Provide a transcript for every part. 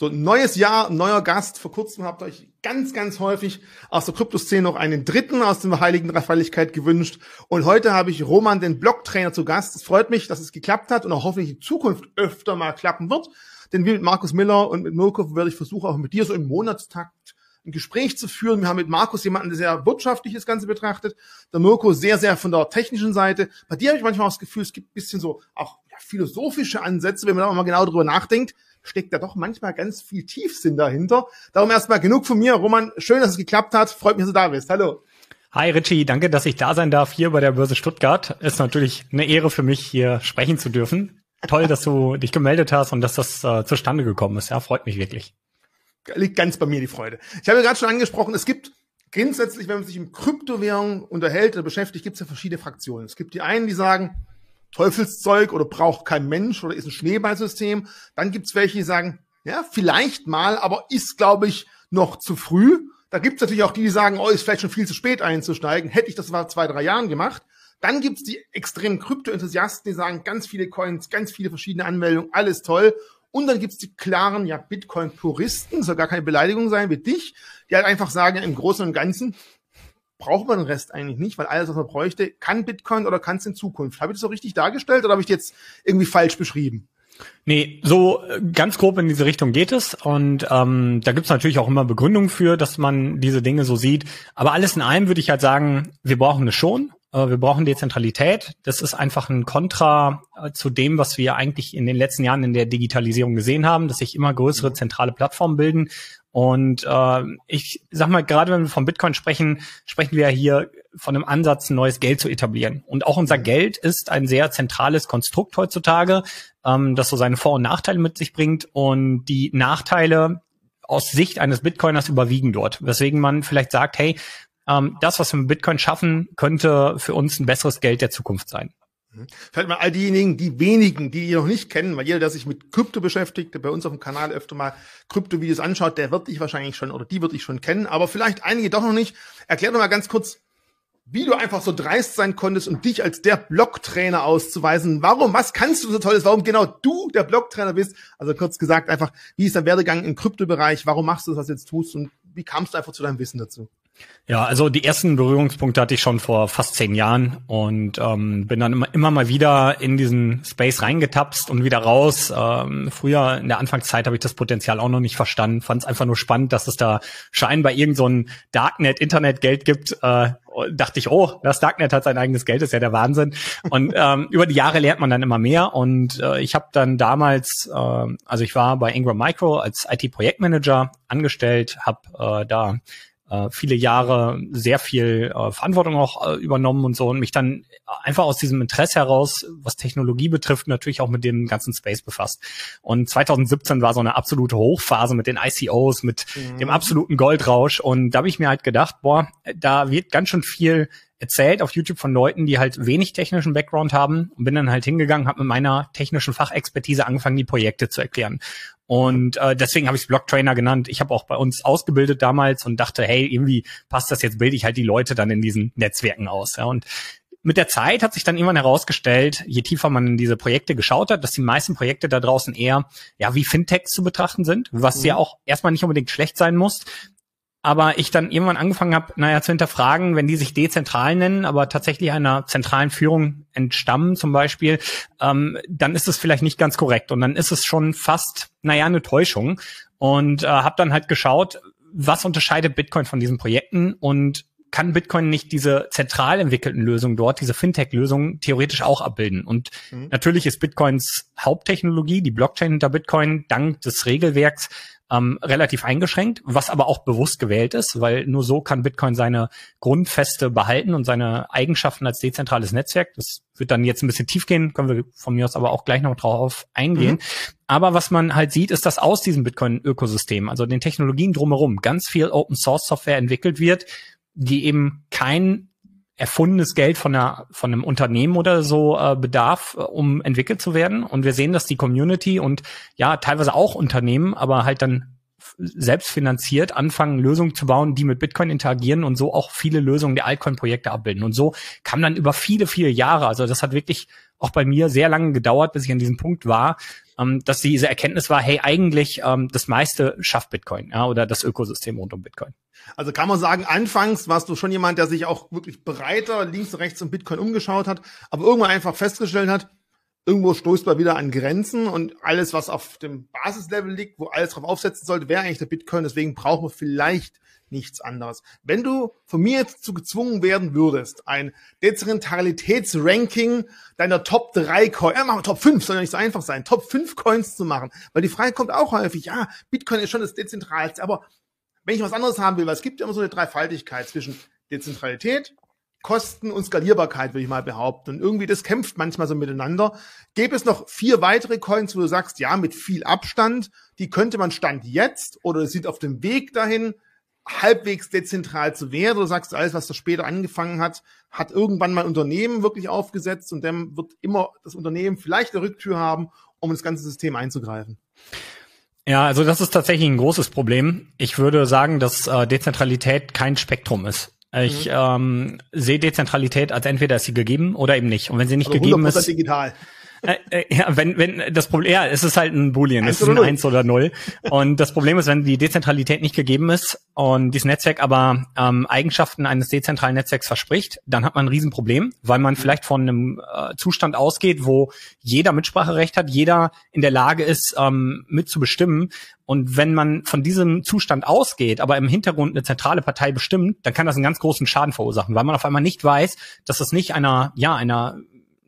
So, neues Jahr, neuer Gast. Vor kurzem habt ihr euch ganz, ganz häufig aus der Kryptoszene noch einen dritten aus dem Heiligen Dreifaltigkeit gewünscht. Und heute habe ich Roman, den Blogtrainer, zu Gast. Es freut mich, dass es geklappt hat und auch hoffentlich in Zukunft öfter mal klappen wird. Denn wie mit Markus Miller und mit Mirko werde ich versuchen, auch mit dir so im Monatstakt ein Gespräch zu führen. Wir haben mit Markus jemanden, der sehr wirtschaftlich das Ganze betrachtet. Der Mirko sehr, sehr von der technischen Seite. Bei dir habe ich manchmal auch das Gefühl, es gibt ein bisschen so auch ja, philosophische Ansätze, wenn man da mal genau drüber nachdenkt steckt da doch manchmal ganz viel Tiefsinn dahinter. Darum erstmal genug von mir. Roman, schön, dass es geklappt hat. Freut mich, dass du da bist. Hallo. Hi Richie, danke, dass ich da sein darf hier bei der Börse Stuttgart. Ist natürlich eine Ehre für mich, hier sprechen zu dürfen. Toll, dass du dich gemeldet hast und dass das äh, zustande gekommen ist. Ja, freut mich wirklich. Liegt ganz bei mir die Freude. Ich habe ja gerade schon angesprochen, es gibt grundsätzlich, wenn man sich im Kryptowährung unterhält oder beschäftigt, gibt es ja verschiedene Fraktionen. Es gibt die einen, die sagen, Teufelszeug oder braucht kein Mensch oder ist ein Schneeballsystem. Dann gibt's welche, die sagen, ja, vielleicht mal, aber ist, glaube ich, noch zu früh. Da gibt's natürlich auch die, die sagen, oh, ist vielleicht schon viel zu spät einzusteigen. Hätte ich das vor zwei, drei Jahren gemacht. Dann gibt's die extremen Krypto-Enthusiasten, die sagen, ganz viele Coins, ganz viele verschiedene Anmeldungen, alles toll. Und dann gibt's die klaren, ja, Bitcoin-Puristen, soll gar keine Beleidigung sein, wie dich, die halt einfach sagen, im Großen und Ganzen, braucht man den Rest eigentlich nicht, weil alles, was man bräuchte, kann Bitcoin oder kann es in Zukunft. Habe ich das so richtig dargestellt oder habe ich jetzt irgendwie falsch beschrieben? Nee, so äh, ganz grob in diese Richtung geht es. Und ähm, da gibt's natürlich auch immer Begründungen für, dass man diese Dinge so sieht. Aber alles in allem würde ich halt sagen, wir brauchen es schon. Äh, wir brauchen Dezentralität. Das ist einfach ein Kontra äh, zu dem, was wir eigentlich in den letzten Jahren in der Digitalisierung gesehen haben, dass sich immer größere zentrale Plattformen bilden und äh, ich sag mal, gerade wenn wir von Bitcoin sprechen, sprechen wir ja hier von einem Ansatz, ein neues Geld zu etablieren. Und auch unser Geld ist ein sehr zentrales Konstrukt heutzutage, ähm, das so seine Vor- und Nachteile mit sich bringt. Und die Nachteile aus Sicht eines Bitcoiners überwiegen dort. Weswegen man vielleicht sagt, hey, ähm, das, was wir mit Bitcoin schaffen, könnte für uns ein besseres Geld der Zukunft sein. Mhm. Vielleicht mal all diejenigen, die wenigen, die ihr noch nicht kennen, weil jeder, der sich mit Krypto beschäftigt, der bei uns auf dem Kanal öfter mal Krypto-Videos anschaut, der wird dich wahrscheinlich schon oder die wird dich schon kennen, aber vielleicht einige doch noch nicht. Erklär doch mal ganz kurz, wie du einfach so dreist sein konntest, um dich als der Blocktrainer auszuweisen. Warum? Was kannst du so tolles? Warum genau du der Blocktrainer bist? Also kurz gesagt einfach, wie ist dein Werdegang im Kryptobereich? Warum machst du das, was du jetzt tust? Und wie kamst du einfach zu deinem Wissen dazu? Ja, also die ersten Berührungspunkte hatte ich schon vor fast zehn Jahren und ähm, bin dann immer, immer mal wieder in diesen Space reingetapst und wieder raus. Ähm, früher in der Anfangszeit habe ich das Potenzial auch noch nicht verstanden, fand es einfach nur spannend, dass es da scheinbar irgend so ein Darknet-Internet-Geld gibt. Äh, dachte ich, oh, das Darknet hat sein eigenes Geld, ist ja der Wahnsinn. Und ähm, über die Jahre lernt man dann immer mehr. Und äh, ich habe dann damals, äh, also ich war bei Ingram Micro als IT-Projektmanager angestellt, habe äh, da äh, viele Jahre sehr viel äh, Verantwortung auch äh, übernommen und so und mich dann einfach aus diesem Interesse heraus, was Technologie betrifft, natürlich auch mit dem ganzen Space befasst. Und 2017 war so eine absolute Hochphase mit den ICOs, mit mhm. dem absoluten Goldrausch und da habe ich mir halt gedacht, boah, da wird ganz schön viel erzählt auf YouTube von Leuten, die halt wenig technischen Background haben und bin dann halt hingegangen, habe mit meiner technischen Fachexpertise angefangen, die Projekte zu erklären. Und äh, deswegen habe ich es Blocktrainer genannt. Ich habe auch bei uns ausgebildet damals und dachte, hey, irgendwie passt das jetzt, bilde ich halt die Leute dann in diesen Netzwerken aus. Ja. Und mit der Zeit hat sich dann irgendwann herausgestellt, je tiefer man in diese Projekte geschaut hat, dass die meisten Projekte da draußen eher ja wie Fintechs zu betrachten sind, was mhm. ja auch erstmal nicht unbedingt schlecht sein muss aber ich dann irgendwann angefangen habe, naja, zu hinterfragen, wenn die sich dezentral nennen, aber tatsächlich einer zentralen Führung entstammen zum Beispiel, ähm, dann ist es vielleicht nicht ganz korrekt und dann ist es schon fast, naja, eine Täuschung und äh, habe dann halt geschaut, was unterscheidet Bitcoin von diesen Projekten und kann Bitcoin nicht diese zentral entwickelten Lösungen dort, diese Fintech-Lösungen theoretisch auch abbilden. Und mhm. natürlich ist Bitcoins Haupttechnologie, die Blockchain hinter Bitcoin, dank des Regelwerks ähm, relativ eingeschränkt, was aber auch bewusst gewählt ist, weil nur so kann Bitcoin seine Grundfeste behalten und seine Eigenschaften als dezentrales Netzwerk. Das wird dann jetzt ein bisschen tief gehen, können wir von mir aus aber auch gleich noch drauf eingehen. Mhm. Aber was man halt sieht, ist, dass aus diesem Bitcoin-Ökosystem, also den Technologien drumherum, ganz viel Open-Source-Software entwickelt wird, die eben kein erfundenes Geld von, einer, von einem Unternehmen oder so äh, bedarf, äh, um entwickelt zu werden. Und wir sehen, dass die Community und ja, teilweise auch Unternehmen, aber halt dann selbst finanziert anfangen, Lösungen zu bauen, die mit Bitcoin interagieren und so auch viele Lösungen der Altcoin-Projekte abbilden. Und so kam dann über viele, viele Jahre, also das hat wirklich auch bei mir sehr lange gedauert, bis ich an diesem Punkt war, ähm, dass diese Erkenntnis war, hey, eigentlich ähm, das meiste schafft Bitcoin ja, oder das Ökosystem rund um Bitcoin. Also kann man sagen, anfangs warst du schon jemand, der sich auch wirklich breiter links rechts um Bitcoin umgeschaut hat, aber irgendwann einfach festgestellt hat, irgendwo stoßt man wieder an Grenzen und alles, was auf dem Basislevel liegt, wo alles drauf aufsetzen sollte, wäre eigentlich der Bitcoin. Deswegen brauchen wir vielleicht nichts anderes. Wenn du von mir jetzt zu gezwungen werden würdest, ein Dezentralitätsranking deiner Top 3 Coins, äh, machen wir Top 5, soll ja nicht so einfach sein, Top 5 Coins zu machen, weil die Frage kommt auch häufig, ja, Bitcoin ist schon das Dezentralste, aber wenn ich was anderes haben will, weil es gibt ja immer so eine Dreifaltigkeit zwischen Dezentralität, Kosten und Skalierbarkeit, würde ich mal behaupten. Und irgendwie das kämpft manchmal so miteinander. Gäbe es noch vier weitere Coins, wo du sagst, ja, mit viel Abstand, die könnte man Stand jetzt oder sind auf dem Weg dahin, halbwegs dezentral zu werden. Du sagst, alles, was da später angefangen hat, hat irgendwann mal Unternehmen wirklich aufgesetzt und dann wird immer das Unternehmen vielleicht eine Rücktür haben, um ins ganze System einzugreifen. Ja, also das ist tatsächlich ein großes Problem. Ich würde sagen, dass äh, Dezentralität kein Spektrum ist. Ich mhm. ähm, sehe Dezentralität als entweder ist sie gegeben oder eben nicht. Und wenn sie nicht also gegeben ist, digital. Äh, äh, ja, wenn, wenn das Problem, ja, es ist halt ein Boolean, es ist ein Eins oder Null. Und das Problem ist, wenn die Dezentralität nicht gegeben ist und dieses Netzwerk aber ähm, Eigenschaften eines dezentralen Netzwerks verspricht, dann hat man ein Riesenproblem, weil man vielleicht von einem äh, Zustand ausgeht, wo jeder Mitspracherecht hat, jeder in der Lage ist, ähm, mitzubestimmen. Und wenn man von diesem Zustand ausgeht, aber im Hintergrund eine zentrale Partei bestimmt, dann kann das einen ganz großen Schaden verursachen, weil man auf einmal nicht weiß, dass das nicht einer, ja, einer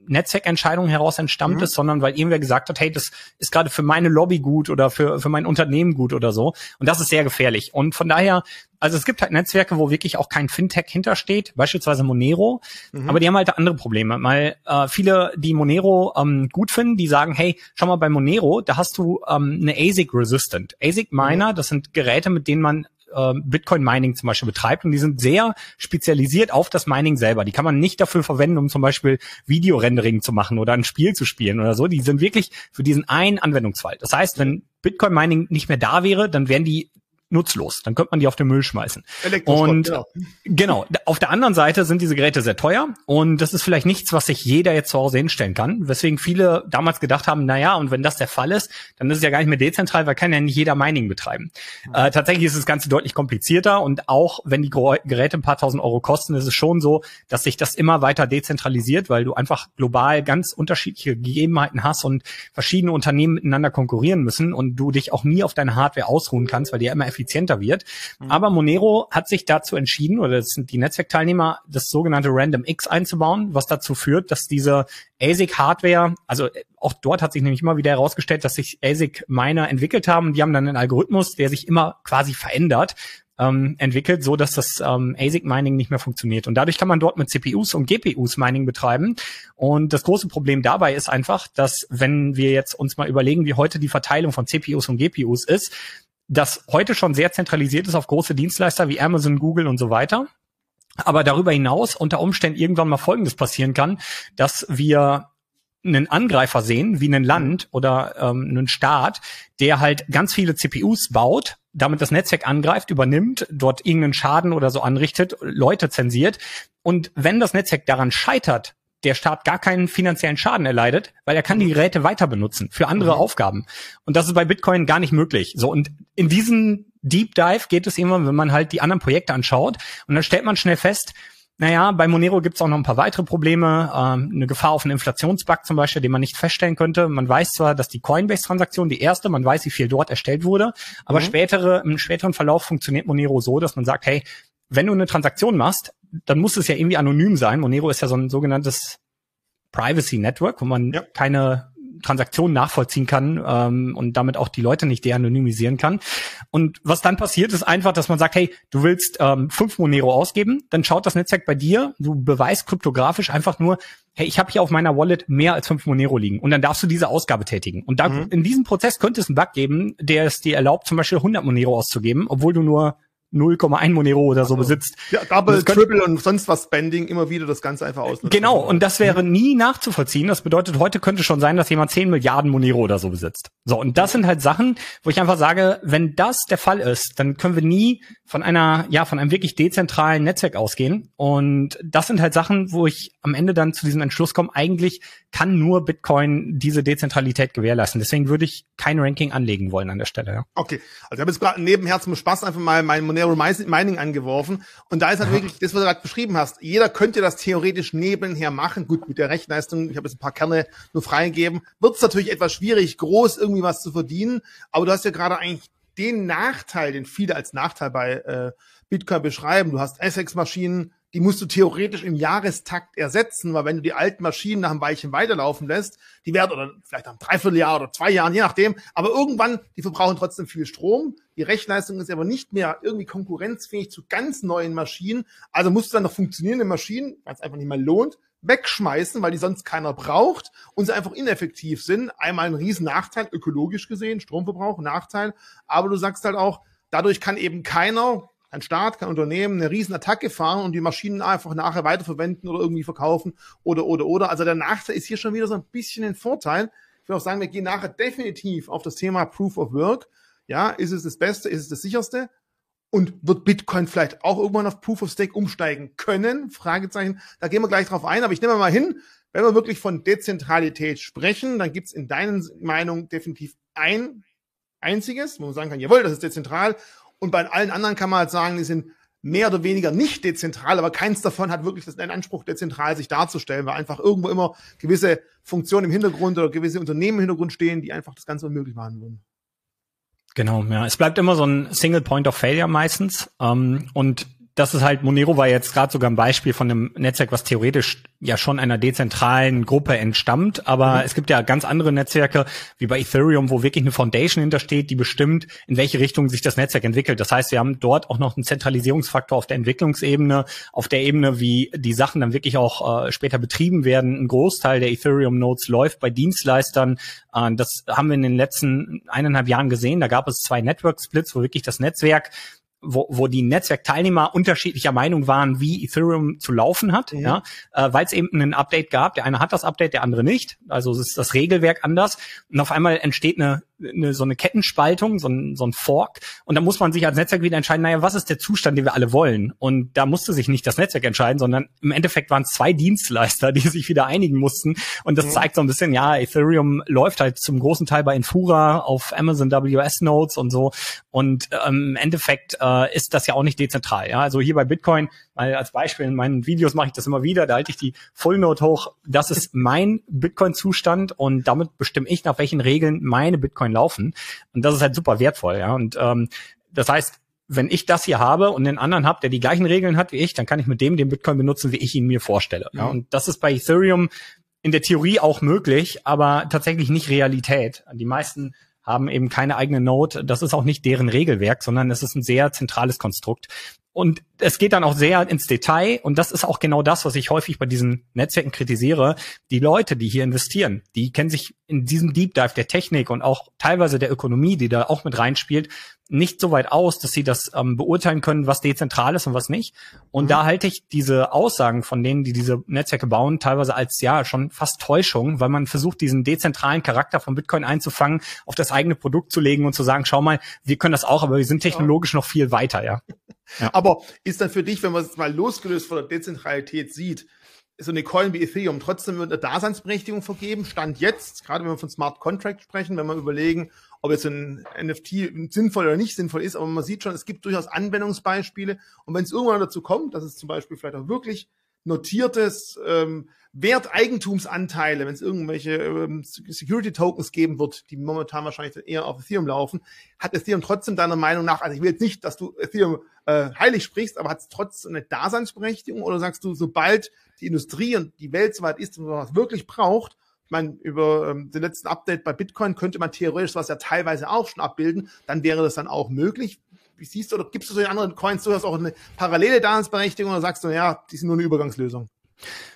Netzwerkentscheidung heraus entstammt mhm. ist, sondern weil irgendwer gesagt hat, hey, das ist gerade für meine Lobby gut oder für, für mein Unternehmen gut oder so. Und das ist sehr gefährlich. Und von daher, also es gibt halt Netzwerke, wo wirklich auch kein Fintech hintersteht, beispielsweise Monero, mhm. aber die haben halt andere Probleme, weil äh, viele, die Monero ähm, gut finden, die sagen, hey, schau mal bei Monero, da hast du ähm, eine ASIC Resistant. ASIC Miner, mhm. das sind Geräte, mit denen man äh, Bitcoin Mining zum Beispiel betreibt und die sind sehr spezialisiert auf das Mining selber. Die kann man nicht dafür verwenden, um zum Beispiel Videorendering zu machen oder ein Spiel zu spielen oder so. Die sind wirklich für diesen einen Anwendungsfall. Das heißt, wenn Bitcoin Mining nicht mehr da wäre, dann wären die nutzlos. Dann könnte man die auf den Müll schmeißen. Und genau. genau. Auf der anderen Seite sind diese Geräte sehr teuer und das ist vielleicht nichts, was sich jeder jetzt zu Hause hinstellen kann. Weswegen viele damals gedacht haben, na ja, und wenn das der Fall ist, dann ist es ja gar nicht mehr dezentral, weil kann ja nicht jeder Mining betreiben. Äh, tatsächlich ist das Ganze deutlich komplizierter und auch wenn die Geräte ein paar tausend Euro kosten, ist es schon so, dass sich das immer weiter dezentralisiert, weil du einfach global ganz unterschiedliche Gegebenheiten hast und verschiedene Unternehmen miteinander konkurrieren müssen und du dich auch nie auf deine Hardware ausruhen kannst, weil die ja immer effizienter wird. Mhm. Aber Monero hat sich dazu entschieden, oder das sind die Netzwerkteilnehmer, das sogenannte Random X einzubauen, was dazu führt, dass diese ASIC-Hardware, also auch dort hat sich nämlich immer wieder herausgestellt, dass sich ASIC-Miner entwickelt haben. Die haben dann einen Algorithmus, der sich immer quasi verändert, ähm, entwickelt, so dass das ähm, ASIC Mining nicht mehr funktioniert. Und dadurch kann man dort mit CPUs und GPUs Mining betreiben. Und das große Problem dabei ist einfach, dass wenn wir jetzt uns mal überlegen, wie heute die Verteilung von CPUs und GPUs ist, das heute schon sehr zentralisiert ist auf große Dienstleister wie Amazon, Google und so weiter. Aber darüber hinaus unter Umständen irgendwann mal Folgendes passieren kann, dass wir einen Angreifer sehen, wie ein Land oder ähm, einen Staat, der halt ganz viele CPUs baut, damit das Netzwerk angreift, übernimmt, dort irgendeinen Schaden oder so anrichtet, Leute zensiert. Und wenn das Netzwerk daran scheitert, der Staat gar keinen finanziellen Schaden erleidet, weil er kann die Geräte weiter benutzen für andere mhm. Aufgaben. Und das ist bei Bitcoin gar nicht möglich. So und in diesen Deep Dive geht es immer, wenn man halt die anderen Projekte anschaut und dann stellt man schnell fest, naja, bei Monero gibt es auch noch ein paar weitere Probleme. Ähm, eine Gefahr auf einen Inflationsbug zum Beispiel, den man nicht feststellen könnte. Man weiß zwar, dass die Coinbase-Transaktion, die erste, man weiß, wie viel dort erstellt wurde, aber mhm. spätere, im späteren Verlauf funktioniert Monero so, dass man sagt, hey, wenn du eine Transaktion machst, dann muss es ja irgendwie anonym sein. Monero ist ja so ein sogenanntes Privacy Network, wo man ja. keine Transaktionen nachvollziehen kann ähm, und damit auch die Leute nicht de-anonymisieren kann. Und was dann passiert, ist einfach, dass man sagt, hey, du willst ähm, fünf Monero ausgeben, dann schaut das Netzwerk bei dir, du beweist kryptografisch einfach nur, hey, ich habe hier auf meiner Wallet mehr als fünf Monero liegen und dann darfst du diese Ausgabe tätigen. Und da, mhm. in diesem Prozess könnte es einen Bug geben, der es dir erlaubt, zum Beispiel 100 Monero auszugeben, obwohl du nur 0,1 Monero oder so also, besitzt. Ja, Double, Triple und sonst was Spending immer wieder das Ganze einfach ausnutzen. Genau, und das wäre nie nachzuvollziehen. Das bedeutet, heute könnte schon sein, dass jemand 10 Milliarden Monero oder so besitzt. So, und das sind halt Sachen, wo ich einfach sage, wenn das der Fall ist, dann können wir nie von einer, ja, von einem wirklich dezentralen Netzwerk ausgehen. Und das sind halt Sachen, wo ich am Ende dann zu diesem Entschluss komme, eigentlich kann nur Bitcoin diese Dezentralität gewährleisten. Deswegen würde ich kein Ranking anlegen wollen an der Stelle. Ja. Okay, also ich habe jetzt gerade nebenher zum Spaß einfach mal mein Monero Mining angeworfen. Und da ist halt Aha. wirklich das, was du gerade beschrieben hast. Jeder könnte das theoretisch nebenher machen. Gut, mit der Rechenleistung, ich habe jetzt ein paar Kerne nur freigegeben, wird es natürlich etwas schwierig, groß irgendwie was zu verdienen. Aber du hast ja gerade eigentlich den Nachteil, den viele als Nachteil bei äh, Bitcoin beschreiben. Du hast Essex-Maschinen, die musst du theoretisch im Jahrestakt ersetzen, weil wenn du die alten Maschinen nach einem Weilchen weiterlaufen lässt, die werden oder vielleicht nach einem Dreivierteljahr oder zwei Jahren, je nachdem, aber irgendwann, die verbrauchen trotzdem viel Strom. Die Rechenleistung ist aber nicht mehr irgendwie konkurrenzfähig zu ganz neuen Maschinen. Also musst du dann noch funktionierende Maschinen, weil es einfach nicht mehr lohnt, wegschmeißen, weil die sonst keiner braucht und sie einfach ineffektiv sind. Einmal ein riesen Nachteil, ökologisch gesehen, Stromverbrauch, Nachteil. Aber du sagst halt auch, dadurch kann eben keiner, kein Staat, kein Unternehmen eine riesen Attacke fahren und die Maschinen einfach nachher weiterverwenden oder irgendwie verkaufen oder, oder, oder. Also der Nachteil ist hier schon wieder so ein bisschen ein Vorteil. Ich will auch sagen, wir gehen nachher definitiv auf das Thema Proof of Work. Ja, ist es das Beste, ist es das Sicherste? Und wird Bitcoin vielleicht auch irgendwann auf Proof of Stake umsteigen können? Fragezeichen. Da gehen wir gleich drauf ein. Aber ich nehme mal hin, wenn wir wirklich von Dezentralität sprechen, dann gibt es in deinen Meinungen definitiv ein einziges, wo man sagen kann, jawohl, das ist dezentral. Und bei allen anderen kann man halt sagen, die sind mehr oder weniger nicht dezentral, aber keins davon hat wirklich den Anspruch, dezentral sich darzustellen, weil einfach irgendwo immer gewisse Funktionen im Hintergrund oder gewisse Unternehmen im Hintergrund stehen, die einfach das Ganze unmöglich machen würden. Genau, ja. Es bleibt immer so ein Single Point of Failure meistens. Ähm, und das ist halt, Monero war jetzt gerade sogar ein Beispiel von einem Netzwerk, was theoretisch ja schon einer dezentralen Gruppe entstammt, aber mhm. es gibt ja ganz andere Netzwerke, wie bei Ethereum, wo wirklich eine Foundation hintersteht, die bestimmt, in welche Richtung sich das Netzwerk entwickelt. Das heißt, wir haben dort auch noch einen Zentralisierungsfaktor auf der Entwicklungsebene, auf der Ebene, wie die Sachen dann wirklich auch äh, später betrieben werden. Ein Großteil der Ethereum-Nodes läuft bei Dienstleistern. Äh, das haben wir in den letzten eineinhalb Jahren gesehen. Da gab es zwei Network-Splits, wo wirklich das Netzwerk wo, wo die Netzwerkteilnehmer unterschiedlicher Meinung waren, wie Ethereum zu laufen hat, mhm. ja, äh, weil es eben ein Update gab. Der eine hat das Update, der andere nicht. Also es ist das Regelwerk anders. Und auf einmal entsteht eine eine, so eine Kettenspaltung, so ein, so ein Fork. Und da muss man sich als Netzwerk wieder entscheiden, naja, was ist der Zustand, den wir alle wollen? Und da musste sich nicht das Netzwerk entscheiden, sondern im Endeffekt waren es zwei Dienstleister, die sich wieder einigen mussten. Und das mhm. zeigt so ein bisschen, ja, Ethereum läuft halt zum großen Teil bei Infura auf Amazon WS Nodes und so. Und ähm, im Endeffekt äh, ist das ja auch nicht dezentral. Ja, also hier bei Bitcoin, weil als Beispiel in meinen Videos mache ich das immer wieder, da halte ich die Full Node hoch. Das ist mein Bitcoin-Zustand und damit bestimme ich, nach welchen Regeln meine Bitcoin laufen. Und das ist halt super wertvoll, ja. Und ähm, das heißt, wenn ich das hier habe und den anderen habe, der die gleichen Regeln hat wie ich, dann kann ich mit dem den Bitcoin benutzen, wie ich ihn mir vorstelle. Mhm. Ja, und das ist bei Ethereum in der Theorie auch möglich, aber tatsächlich nicht Realität. Die meisten haben eben keine eigene Node. Das ist auch nicht deren Regelwerk, sondern es ist ein sehr zentrales Konstrukt. Und es geht dann auch sehr ins Detail und das ist auch genau das, was ich häufig bei diesen Netzwerken kritisiere. Die Leute, die hier investieren, die kennen sich in diesem Deep Dive der Technik und auch teilweise der Ökonomie, die da auch mit reinspielt, nicht so weit aus, dass sie das ähm, beurteilen können, was dezentral ist und was nicht. Und mhm. da halte ich diese Aussagen von denen, die diese Netzwerke bauen, teilweise als ja schon fast Täuschung, weil man versucht, diesen dezentralen Charakter von Bitcoin einzufangen, auf das eigene Produkt zu legen und zu sagen, schau mal, wir können das auch, aber wir sind technologisch ja. noch viel weiter, ja. ja. Aber ist dann für dich, wenn man es mal losgelöst von der Dezentralität sieht, so eine Coin wie Ethereum trotzdem eine Daseinsberechtigung vergeben? Stand jetzt, gerade wenn wir von Smart Contract sprechen, wenn wir überlegen, ob jetzt ein NFT sinnvoll oder nicht sinnvoll ist, aber man sieht schon, es gibt durchaus Anwendungsbeispiele. Und wenn es irgendwann dazu kommt, dass es zum Beispiel vielleicht auch wirklich notiertes ähm, Werteigentumsanteile, wenn es irgendwelche ähm, Security Tokens geben wird, die momentan wahrscheinlich eher auf Ethereum laufen, hat Ethereum trotzdem deiner Meinung nach, also ich will jetzt nicht, dass du Ethereum äh, heilig sprichst, aber hat es trotzdem eine Daseinsberechtigung oder sagst du, sobald die Industrie und die Welt soweit ist und was wirklich braucht, ich meine, über ähm, den letzten Update bei Bitcoin könnte man theoretisch was ja teilweise auch schon abbilden, dann wäre das dann auch möglich. Wie siehst du, oder gibst du so den anderen Coins durchaus auch eine parallele Daseinsberechtigung oder sagst du, ja, die sind nur eine Übergangslösung?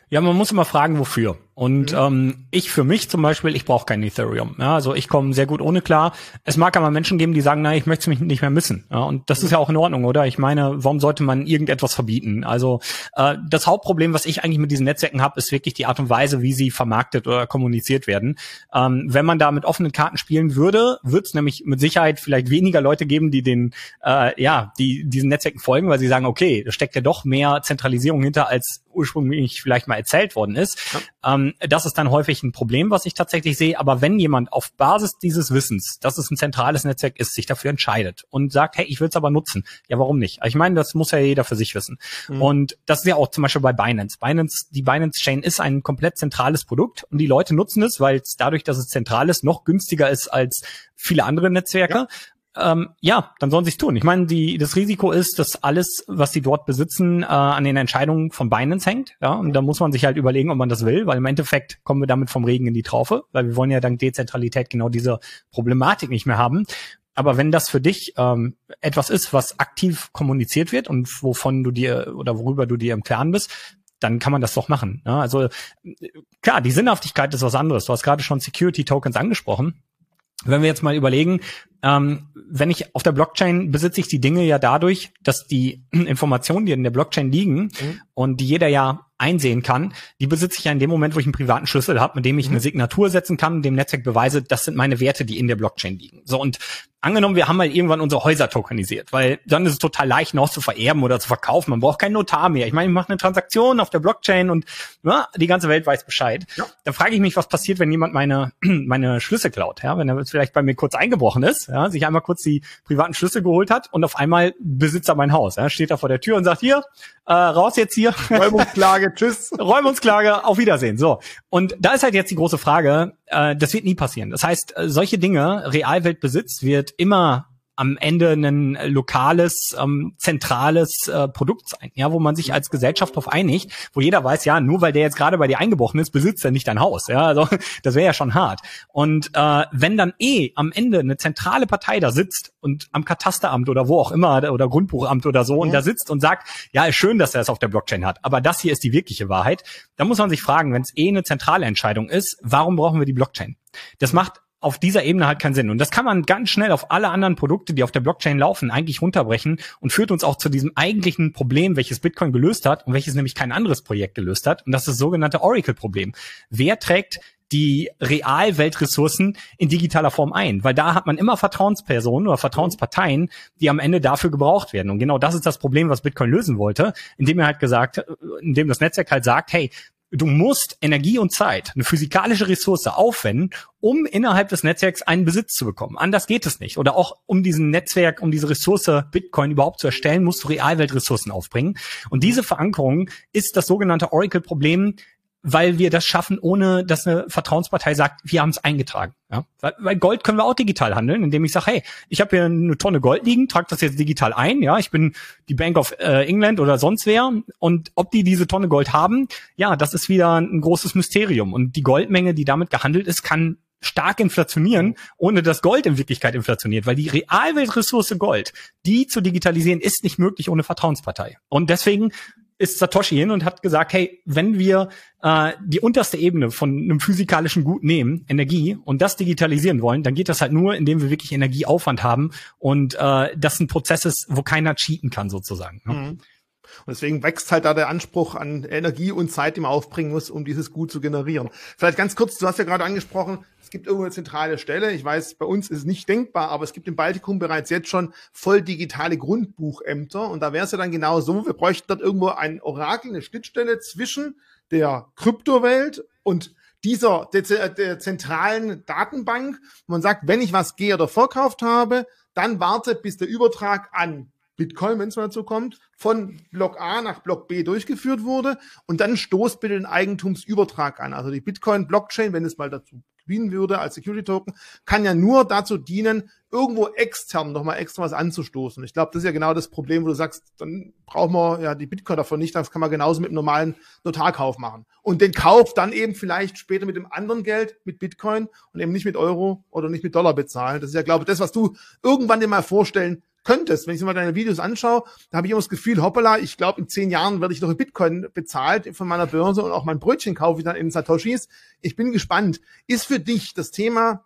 Ja, man muss immer fragen, wofür. Und mhm. ähm, ich für mich zum Beispiel, ich brauche kein Ethereum. Ja, also ich komme sehr gut ohne klar. Es mag aber Menschen geben, die sagen, nein, ich möchte mich nicht mehr missen. Ja, und das mhm. ist ja auch in Ordnung, oder? Ich meine, warum sollte man irgendetwas verbieten? Also äh, das Hauptproblem, was ich eigentlich mit diesen Netzwerken habe, ist wirklich die Art und Weise, wie sie vermarktet oder kommuniziert werden. Ähm, wenn man da mit offenen Karten spielen würde, wird es nämlich mit Sicherheit vielleicht weniger Leute geben, die den, äh, ja, die diesen Netzwerken folgen, weil sie sagen, okay, da steckt ja doch mehr Zentralisierung hinter, als ursprünglich vielleicht mal erzählt worden ist. Ja. Ähm, das ist dann häufig ein Problem, was ich tatsächlich sehe. Aber wenn jemand auf Basis dieses Wissens, dass es ein zentrales Netzwerk ist, sich dafür entscheidet und sagt, hey, ich will es aber nutzen, ja, warum nicht? Ich meine, das muss ja jeder für sich wissen. Mhm. Und das ist ja auch zum Beispiel bei Binance. Binance, die Binance Chain ist ein komplett zentrales Produkt und die Leute nutzen es, weil es dadurch, dass es zentral ist, noch günstiger ist als viele andere Netzwerke. Ja ähm, ja, dann sollen sie es tun. Ich meine, die, das Risiko ist, dass alles, was sie dort besitzen, äh, an den Entscheidungen von Binance hängt. Ja, und da muss man sich halt überlegen, ob man das will, weil im Endeffekt kommen wir damit vom Regen in die Traufe, weil wir wollen ja dank Dezentralität genau diese Problematik nicht mehr haben. Aber wenn das für dich ähm, etwas ist, was aktiv kommuniziert wird und wovon du dir oder worüber du dir im Klaren bist, dann kann man das doch machen. Ja, also klar, die Sinnhaftigkeit ist was anderes. Du hast gerade schon Security Tokens angesprochen. Wenn wir jetzt mal überlegen, ähm, wenn ich auf der Blockchain besitze ich die Dinge ja dadurch, dass die Informationen, die in der Blockchain liegen mhm. und die jeder ja einsehen kann, die besitze ich ja in dem Moment, wo ich einen privaten Schlüssel habe, mit dem ich mhm. eine Signatur setzen kann, dem Netzwerk beweise, das sind meine Werte, die in der Blockchain liegen. So und angenommen, wir haben mal irgendwann unsere Häuser tokenisiert, weil dann ist es total leicht, noch zu vererben oder zu verkaufen. Man braucht keinen Notar mehr. Ich meine, ich mache eine Transaktion auf der Blockchain und ja, die ganze Welt weiß Bescheid. Ja. Dann frage ich mich, was passiert, wenn jemand meine meine Schlüssel klaut, ja, wenn er vielleicht bei mir kurz eingebrochen ist, ja, sich einmal kurz die privaten Schlüssel geholt hat und auf einmal besitzt er mein Haus, ja, steht da vor der Tür und sagt hier, äh, raus jetzt hier. Räumungsklage, tschüss. Räumungsklage, auf Wiedersehen. So. Und da ist halt jetzt die große Frage, äh, das wird nie passieren. Das heißt, äh, solche Dinge, Realweltbesitz wird immer am Ende ein lokales, ähm, zentrales äh, Produkt sein, ja, wo man sich als Gesellschaft darauf einigt, wo jeder weiß, ja, nur weil der jetzt gerade bei dir eingebrochen ist, besitzt er nicht dein Haus, ja, also das wäre ja schon hart. Und äh, wenn dann eh am Ende eine zentrale Partei da sitzt und am Katasteramt oder wo auch immer oder Grundbuchamt oder so ja. und da sitzt und sagt, ja, ist schön, dass er es auf der Blockchain hat, aber das hier ist die wirkliche Wahrheit, dann muss man sich fragen, wenn es eh eine zentrale Entscheidung ist, warum brauchen wir die Blockchain? Das macht auf dieser Ebene halt keinen Sinn. Und das kann man ganz schnell auf alle anderen Produkte, die auf der Blockchain laufen, eigentlich runterbrechen und führt uns auch zu diesem eigentlichen Problem, welches Bitcoin gelöst hat und welches nämlich kein anderes Projekt gelöst hat. Und das ist das sogenannte Oracle-Problem. Wer trägt die Realweltressourcen in digitaler Form ein, weil da hat man immer Vertrauenspersonen oder Vertrauensparteien, die am Ende dafür gebraucht werden. Und genau das ist das Problem, was Bitcoin lösen wollte, indem er halt gesagt, indem das Netzwerk halt sagt, hey, du musst Energie und Zeit, eine physikalische Ressource aufwenden, um innerhalb des Netzwerks einen Besitz zu bekommen. Anders geht es nicht. Oder auch um diesen Netzwerk, um diese Ressource Bitcoin überhaupt zu erstellen, musst du Realweltressourcen aufbringen. Und diese Verankerung ist das sogenannte Oracle-Problem, weil wir das schaffen, ohne dass eine Vertrauenspartei sagt, wir haben es eingetragen. Ja? Weil, Gold können wir auch digital handeln, indem ich sage, hey, ich habe hier eine Tonne Gold liegen, trage das jetzt digital ein, ja, ich bin die Bank of äh, England oder sonst wer und ob die diese Tonne Gold haben, ja, das ist wieder ein großes Mysterium und die Goldmenge, die damit gehandelt ist, kann stark inflationieren, ohne dass Gold in Wirklichkeit inflationiert, weil die Realweltressource Gold, die zu digitalisieren, ist nicht möglich ohne Vertrauenspartei. Und deswegen ist Satoshi hin und hat gesagt, hey, wenn wir äh, die unterste Ebene von einem physikalischen Gut nehmen, Energie, und das digitalisieren wollen, dann geht das halt nur, indem wir wirklich Energieaufwand haben und äh, das ein Prozess ist, wo keiner cheaten kann sozusagen. Ne? Mhm. Und deswegen wächst halt da der Anspruch an Energie und Zeit, die man aufbringen muss, um dieses Gut zu generieren. Vielleicht ganz kurz, du hast ja gerade angesprochen, es gibt irgendwo eine zentrale Stelle. Ich weiß, bei uns ist es nicht denkbar, aber es gibt im Baltikum bereits jetzt schon voll digitale Grundbuchämter. Und da wäre es ja dann genau so, wir bräuchten dort irgendwo ein Orakel, eine Schnittstelle zwischen der Kryptowelt und dieser der, der zentralen Datenbank. Man sagt, wenn ich was gehe oder verkauft habe, dann wartet, bis der Übertrag an Bitcoin, wenn es mal dazu kommt, von Block A nach Block B durchgeführt wurde und dann stoßt bitte den Eigentumsübertrag an. Also die Bitcoin-Blockchain, wenn es mal dazu dienen würde als Security-Token, kann ja nur dazu dienen, irgendwo extern nochmal extra was anzustoßen. Ich glaube, das ist ja genau das Problem, wo du sagst, dann brauchen wir ja die Bitcoin davon nicht, das kann man genauso mit einem normalen Notarkauf machen. Und den Kauf dann eben vielleicht später mit dem anderen Geld, mit Bitcoin und eben nicht mit Euro oder nicht mit Dollar bezahlen. Das ist ja, glaube ich, das, was du irgendwann dir mal vorstellen könntest, wenn ich mir mal deine Videos anschaue, da habe ich immer das Gefühl, hoppala, ich glaube, in zehn Jahren werde ich noch in Bitcoin bezahlt von meiner Börse und auch mein Brötchen kaufe ich dann in Satoshis. Ich bin gespannt. Ist für dich das Thema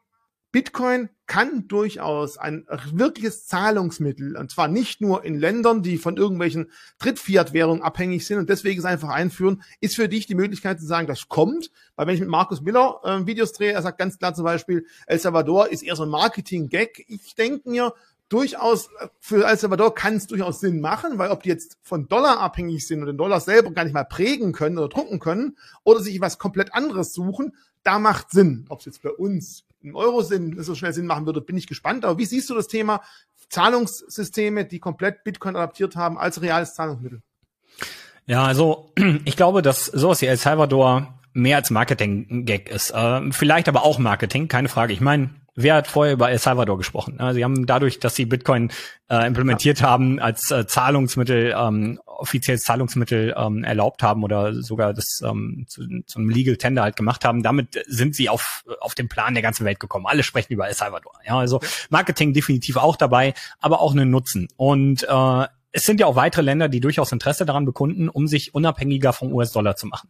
Bitcoin kann durchaus ein wirkliches Zahlungsmittel, und zwar nicht nur in Ländern, die von irgendwelchen Drittfiat-Währungen abhängig sind und deswegen es einfach einführen, ist für dich die Möglichkeit zu sagen, das kommt. Weil wenn ich mit Markus Miller äh, Videos drehe, er sagt ganz klar zum Beispiel, El Salvador ist eher so ein Marketing-Gag. Ich denke mir, durchaus, äh, für El Salvador kann es durchaus Sinn machen, weil ob die jetzt von Dollar abhängig sind und den Dollar selber gar nicht mal prägen können oder drucken können oder sich was komplett anderes suchen, da macht Sinn. Ob es jetzt bei uns im Euro-Sinn so schnell Sinn machen würde, bin ich gespannt. Aber wie siehst du das Thema Zahlungssysteme, die komplett Bitcoin adaptiert haben als reales Zahlungsmittel? Ja, also ich glaube, dass sowas wie El Salvador mehr als Marketing-Gag ist. Äh, vielleicht aber auch Marketing, keine Frage. Ich meine, wer hat vorher über El Salvador gesprochen? sie haben dadurch, dass sie Bitcoin äh, implementiert ja. haben, als äh, Zahlungsmittel, ähm, offizielles Zahlungsmittel ähm, erlaubt haben oder sogar das ähm, zu, zu einem Legal Tender halt gemacht haben, damit sind sie auf, auf den Plan der ganzen Welt gekommen. Alle sprechen über El Salvador. Ja, also Marketing definitiv auch dabei, aber auch einen Nutzen. Und äh, es sind ja auch weitere Länder, die durchaus Interesse daran bekunden, um sich unabhängiger vom US-Dollar zu machen.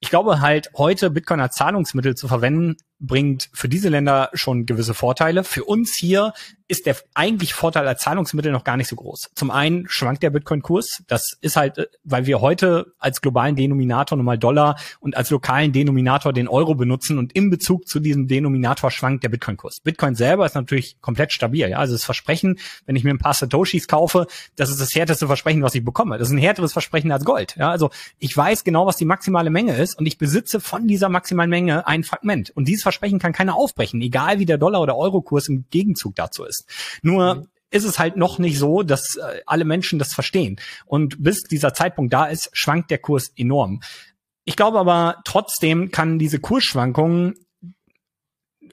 Ich glaube halt, heute Bitcoin als Zahlungsmittel zu verwenden, bringt für diese Länder schon gewisse Vorteile. Für uns hier ist der eigentlich Vorteil als Zahlungsmittel noch gar nicht so groß. Zum einen schwankt der Bitcoin-Kurs. Das ist halt, äh, weil wir heute als globalen Denominator nochmal Dollar und als lokalen Denominator den Euro benutzen und im Bezug zu diesem Denominator schwankt der Bitcoin-Kurs. Bitcoin selber ist natürlich komplett stabil. Ja, also das Versprechen, wenn ich mir ein paar Satoshis kaufe, das ist das härteste Versprechen, was ich bekomme. Das ist ein härteres Versprechen als Gold. Ja, also ich weiß genau, was die maximale Menge ist und ich besitze von dieser maximalen Menge ein Fragment. Und dieses Versprechen kann keiner aufbrechen, egal wie der Dollar- oder Euro-Kurs im Gegenzug dazu ist. Nur mhm. ist es halt noch nicht so, dass äh, alle Menschen das verstehen. Und bis dieser Zeitpunkt da ist, schwankt der Kurs enorm. Ich glaube aber trotzdem kann diese Kursschwankungen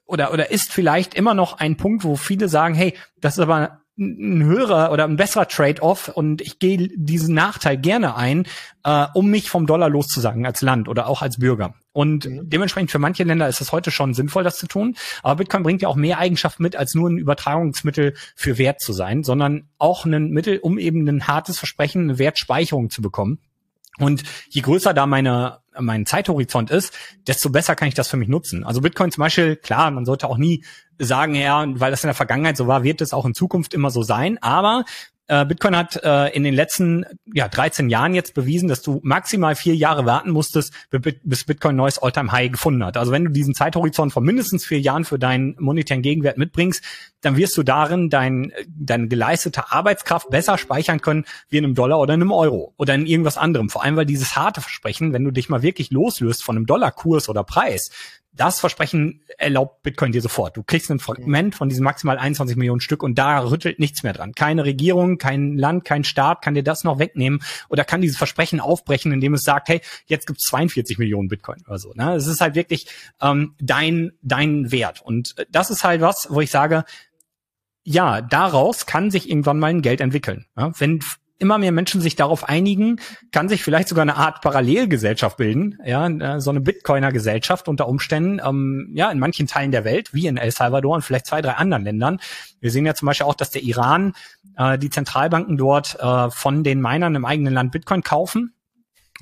oder, oder ist vielleicht immer noch ein Punkt, wo viele sagen, hey, das ist aber ein höherer oder ein besserer Trade-off und ich gehe diesen Nachteil gerne ein, äh, um mich vom Dollar loszusagen als Land oder auch als Bürger. Und mhm. dementsprechend für manche Länder ist es heute schon sinnvoll, das zu tun. Aber Bitcoin bringt ja auch mehr Eigenschaften mit, als nur ein Übertragungsmittel für Wert zu sein, sondern auch ein Mittel, um eben ein hartes Versprechen, eine Wertspeicherung zu bekommen. Und je größer da meine mein Zeithorizont ist, desto besser kann ich das für mich nutzen. Also Bitcoin zum Beispiel, klar, man sollte auch nie sagen, ja, weil das in der Vergangenheit so war, wird es auch in Zukunft immer so sein. Aber äh, Bitcoin hat äh, in den letzten ja, 13 Jahren jetzt bewiesen, dass du maximal vier Jahre warten musstest, bis Bitcoin neues All-Time-High gefunden hat. Also wenn du diesen Zeithorizont von mindestens vier Jahren für deinen monetären Gegenwert mitbringst, dann wirst du darin dein, deine geleistete Arbeitskraft besser speichern können wie in einem Dollar oder in einem Euro oder in irgendwas anderem. Vor allem, weil dieses harte Versprechen, wenn du dich mal wirklich loslöst von einem Dollarkurs oder Preis, das Versprechen erlaubt Bitcoin dir sofort. Du kriegst ein Fragment von diesen maximal 21 Millionen Stück und da rüttelt nichts mehr dran. Keine Regierung, kein Land, kein Staat kann dir das noch wegnehmen oder kann dieses Versprechen aufbrechen, indem es sagt, hey, jetzt gibt's 42 Millionen Bitcoin oder so. Ne? Es ist halt wirklich ähm, dein, dein Wert. Und das ist halt was, wo ich sage, ja, daraus kann sich irgendwann mal ein Geld entwickeln. Ja? Wenn immer mehr Menschen sich darauf einigen, kann sich vielleicht sogar eine Art Parallelgesellschaft bilden, ja, äh, so eine Bitcoiner-Gesellschaft unter Umständen, ähm, ja, in manchen Teilen der Welt, wie in El Salvador und vielleicht zwei, drei anderen Ländern. Wir sehen ja zum Beispiel auch, dass der Iran, äh, die Zentralbanken dort äh, von den Minern im eigenen Land Bitcoin kaufen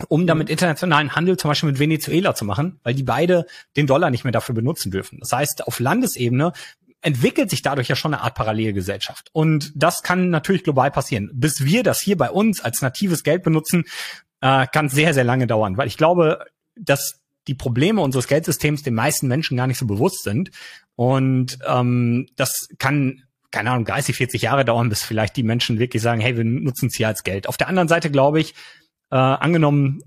um damit mhm. internationalen Handel zum Beispiel mit Venezuela zu machen, weil die beide den Dollar nicht mehr dafür benutzen dürfen. Das heißt, auf Landesebene entwickelt sich dadurch ja schon eine Art Parallelgesellschaft. Und das kann natürlich global passieren. Bis wir das hier bei uns als natives Geld benutzen, äh, kann sehr, sehr lange dauern, weil ich glaube, dass die Probleme unseres Geldsystems den meisten Menschen gar nicht so bewusst sind. Und ähm, das kann keine Ahnung, 30, 40 Jahre dauern, bis vielleicht die Menschen wirklich sagen, hey, wir nutzen es hier als Geld. Auf der anderen Seite glaube ich, äh, angenommen,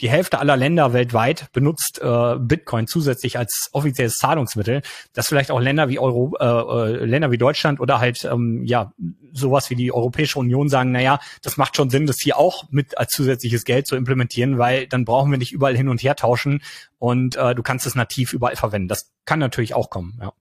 die Hälfte aller Länder weltweit benutzt äh, Bitcoin zusätzlich als offizielles Zahlungsmittel, dass vielleicht auch Länder wie Euro, äh, äh, Länder wie Deutschland oder halt ähm, ja sowas wie die Europäische Union sagen, na ja, das macht schon Sinn, das hier auch mit als zusätzliches Geld zu implementieren, weil dann brauchen wir nicht überall hin und her tauschen und äh, du kannst es nativ überall verwenden. Das kann natürlich auch kommen. Ja.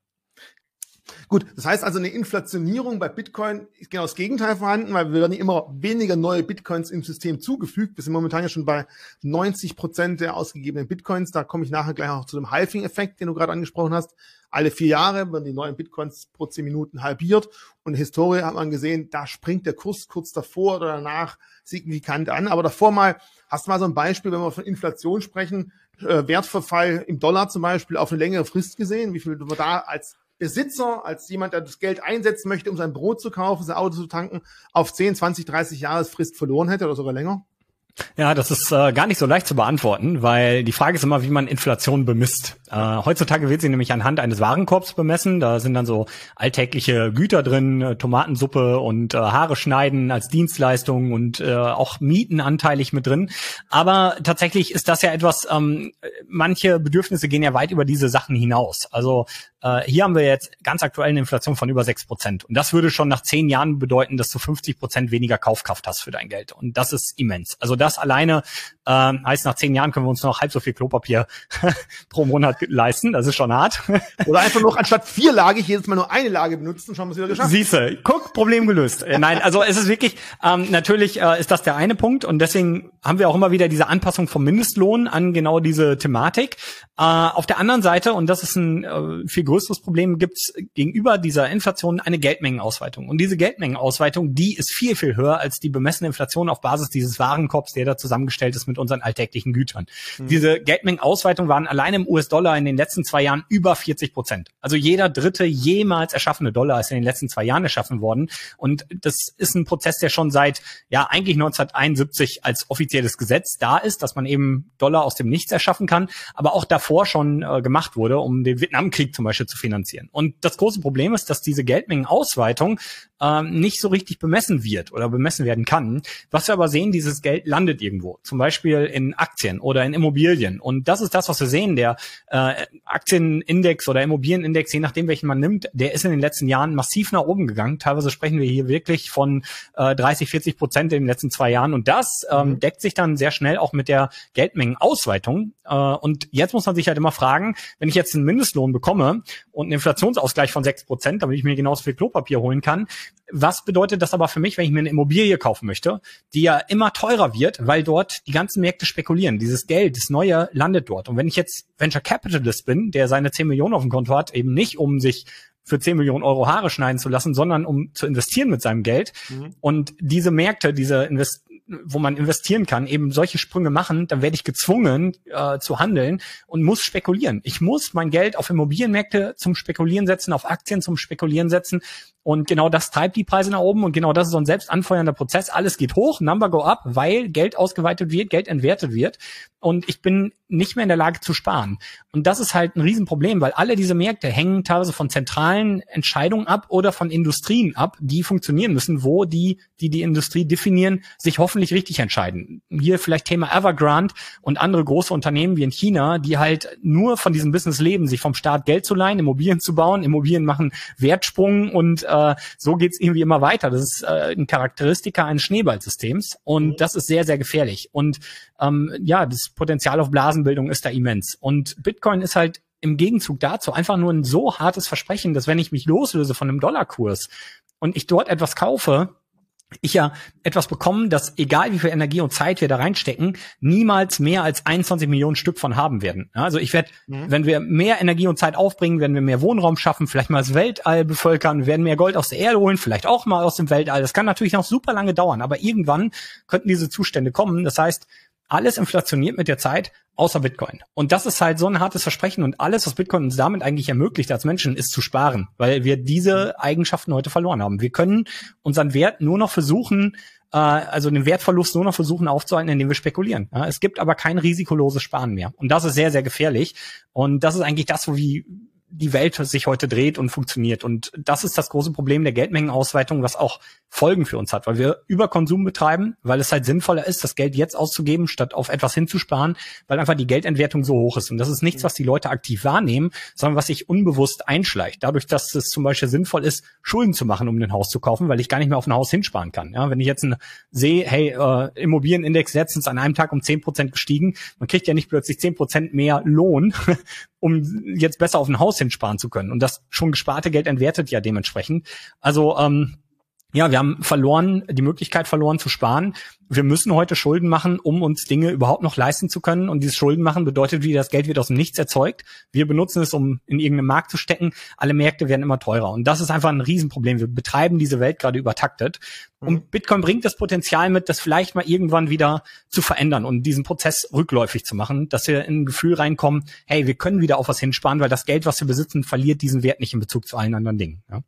Gut, das heißt also eine Inflationierung bei Bitcoin ist genau das Gegenteil vorhanden, weil wir werden immer weniger neue Bitcoins im System zugefügt. Wir sind momentan ja schon bei 90 Prozent der ausgegebenen Bitcoins. Da komme ich nachher gleich auch zu dem Halving-Effekt, den du gerade angesprochen hast. Alle vier Jahre werden die neuen Bitcoins pro zehn Minuten halbiert. Und in Historie hat man gesehen, da springt der Kurs kurz davor oder danach signifikant an. Aber davor mal, hast du mal so ein Beispiel, wenn wir von Inflation sprechen, äh, Wertverfall im Dollar zum Beispiel auf eine längere Frist gesehen, wie viel wir da als Besitzer, als jemand, der das Geld einsetzen möchte, um sein Brot zu kaufen, sein Auto zu tanken, auf 10, 20, 30 Jahresfrist verloren hätte oder sogar länger? Ja, das ist äh, gar nicht so leicht zu beantworten, weil die Frage ist immer, wie man Inflation bemisst. Äh, heutzutage wird sie nämlich anhand eines Warenkorbs bemessen. Da sind dann so alltägliche Güter drin, äh, Tomatensuppe und äh, Haare schneiden als Dienstleistung und äh, auch Mieten anteilig mit drin. Aber tatsächlich ist das ja etwas, ähm, manche Bedürfnisse gehen ja weit über diese Sachen hinaus. Also äh, hier haben wir jetzt ganz aktuell eine Inflation von über sechs Prozent. Und das würde schon nach zehn Jahren bedeuten, dass du 50 Prozent weniger Kaufkraft hast für dein Geld. Und das ist immens. Also das alleine ähm, heißt, nach zehn Jahren können wir uns noch halb so viel Klopapier pro Monat leisten. Das ist schon hart. Oder einfach noch anstatt vier Lage jedes Mal nur eine Lage benutzen, schon haben wir es wieder geschafft. Siehste, guck, Problem gelöst. Äh, nein, also es ist wirklich, ähm, natürlich äh, ist das der eine Punkt und deswegen haben wir auch immer wieder diese Anpassung vom Mindestlohn an genau diese Thematik. Äh, auf der anderen Seite, und das ist ein äh, viel größeres Problem, gibt es gegenüber dieser Inflation eine Geldmengenausweitung. Und diese Geldmengenausweitung, die ist viel, viel höher als die bemessene Inflation auf Basis dieses Warenkorbs, der da zusammengestellt ist mit unseren alltäglichen Gütern. Mhm. Diese Geldmengenausweitung waren allein im US-Dollar in den letzten zwei Jahren über 40 Prozent. Also jeder dritte jemals erschaffene Dollar ist in den letzten zwei Jahren erschaffen worden. Und das ist ein Prozess, der schon seit, ja, eigentlich 1971 als offizielles Gesetz da ist, dass man eben Dollar aus dem Nichts erschaffen kann. Aber auch davor davor schon äh, gemacht wurde, um den Vietnamkrieg zum Beispiel zu finanzieren. Und das große Problem ist, dass diese Geldmengenausweitung ähm, nicht so richtig bemessen wird oder bemessen werden kann. Was wir aber sehen, dieses Geld landet irgendwo, zum Beispiel in Aktien oder in Immobilien. Und das ist das, was wir sehen. Der äh, Aktienindex oder Immobilienindex, je nachdem, welchen man nimmt, der ist in den letzten Jahren massiv nach oben gegangen. Teilweise sprechen wir hier wirklich von äh, 30, 40 Prozent in den letzten zwei Jahren. Und das ähm, mhm. deckt sich dann sehr schnell auch mit der Geldmengenausweitung. Äh, und jetzt muss man man sich halt immer fragen, wenn ich jetzt einen Mindestlohn bekomme und einen Inflationsausgleich von sechs Prozent, damit ich mir genauso viel Klopapier holen kann, was bedeutet das aber für mich, wenn ich mir eine Immobilie kaufen möchte, die ja immer teurer wird, weil dort die ganzen Märkte spekulieren. Dieses Geld, das Neue landet dort. Und wenn ich jetzt Venture Capitalist bin, der seine 10 Millionen auf dem Konto hat, eben nicht um sich für 10 Millionen Euro Haare schneiden zu lassen, sondern um zu investieren mit seinem Geld. Mhm. Und diese Märkte, diese Invest wo man investieren kann, eben solche Sprünge machen, dann werde ich gezwungen äh, zu handeln und muss spekulieren. Ich muss mein Geld auf Immobilienmärkte zum Spekulieren setzen, auf Aktien zum Spekulieren setzen und genau das treibt die Preise nach oben und genau das ist so ein selbst anfeuernder Prozess. Alles geht hoch, Number go up, weil Geld ausgeweitet wird, Geld entwertet wird und ich bin nicht mehr in der Lage zu sparen. Und das ist halt ein Riesenproblem, weil alle diese Märkte hängen teilweise von zentralen Entscheidungen ab oder von Industrien ab, die funktionieren müssen, wo die, die die Industrie definieren, sich hoffentlich richtig entscheiden. Hier vielleicht Thema Evergrande und andere große Unternehmen wie in China, die halt nur von diesem Business leben, sich vom Staat Geld zu leihen, Immobilien zu bauen. Immobilien machen Wertsprung und äh, so geht's irgendwie immer weiter. Das ist äh, ein Charakteristika eines Schneeballsystems und mhm. das ist sehr, sehr gefährlich. Und ähm, ja, das Potenzial auf Blasenbildung ist da immens. Und Bitcoin ist halt im Gegenzug dazu einfach nur ein so hartes Versprechen, dass wenn ich mich loslöse von einem Dollarkurs und ich dort etwas kaufe, ich ja etwas bekommen, das egal wie viel Energie und Zeit wir da reinstecken, niemals mehr als 21 Millionen Stück von haben werden. Also ich werde, mhm. wenn wir mehr Energie und Zeit aufbringen, werden wir mehr Wohnraum schaffen, vielleicht mal das Weltall bevölkern, werden mehr Gold aus der Erde holen, vielleicht auch mal aus dem Weltall. Das kann natürlich noch super lange dauern, aber irgendwann könnten diese Zustände kommen. Das heißt, alles inflationiert mit der Zeit, außer Bitcoin. Und das ist halt so ein hartes Versprechen und alles, was Bitcoin uns damit eigentlich ermöglicht als Menschen, ist zu sparen, weil wir diese Eigenschaften heute verloren haben. Wir können unseren Wert nur noch versuchen, äh, also den Wertverlust nur noch versuchen aufzuhalten, indem wir spekulieren. Es gibt aber kein risikoloses Sparen mehr. Und das ist sehr, sehr gefährlich. Und das ist eigentlich das, wo wie die Welt sich heute dreht und funktioniert. Und das ist das große Problem der Geldmengenausweitung, was auch Folgen für uns hat, weil wir Überkonsum betreiben, weil es halt sinnvoller ist, das Geld jetzt auszugeben, statt auf etwas hinzusparen, weil einfach die Geldentwertung so hoch ist. Und das ist nichts, was die Leute aktiv wahrnehmen, sondern was sich unbewusst einschleicht. Dadurch, dass es zum Beispiel sinnvoll ist, Schulden zu machen, um ein Haus zu kaufen, weil ich gar nicht mehr auf ein Haus hinsparen kann. Ja, wenn ich jetzt sehe, hey, äh, Immobilienindex letztens an einem Tag um zehn Prozent gestiegen, man kriegt ja nicht plötzlich zehn Prozent mehr Lohn, um jetzt besser auf ein Haus hinsparen zu können. Und das schon gesparte Geld entwertet ja dementsprechend. Also ähm, ja, wir haben verloren, die Möglichkeit verloren zu sparen. Wir müssen heute Schulden machen, um uns Dinge überhaupt noch leisten zu können. Und dieses Schulden machen bedeutet, wie das Geld wird aus dem Nichts erzeugt. Wir benutzen es, um in irgendeinen Markt zu stecken. Alle Märkte werden immer teurer. Und das ist einfach ein Riesenproblem. Wir betreiben diese Welt gerade übertaktet. Und mhm. Bitcoin bringt das Potenzial mit, das vielleicht mal irgendwann wieder zu verändern und diesen Prozess rückläufig zu machen, dass wir in ein Gefühl reinkommen, hey, wir können wieder auf was hinsparen, weil das Geld, was wir besitzen, verliert diesen Wert nicht in Bezug zu allen anderen Dingen. Ja?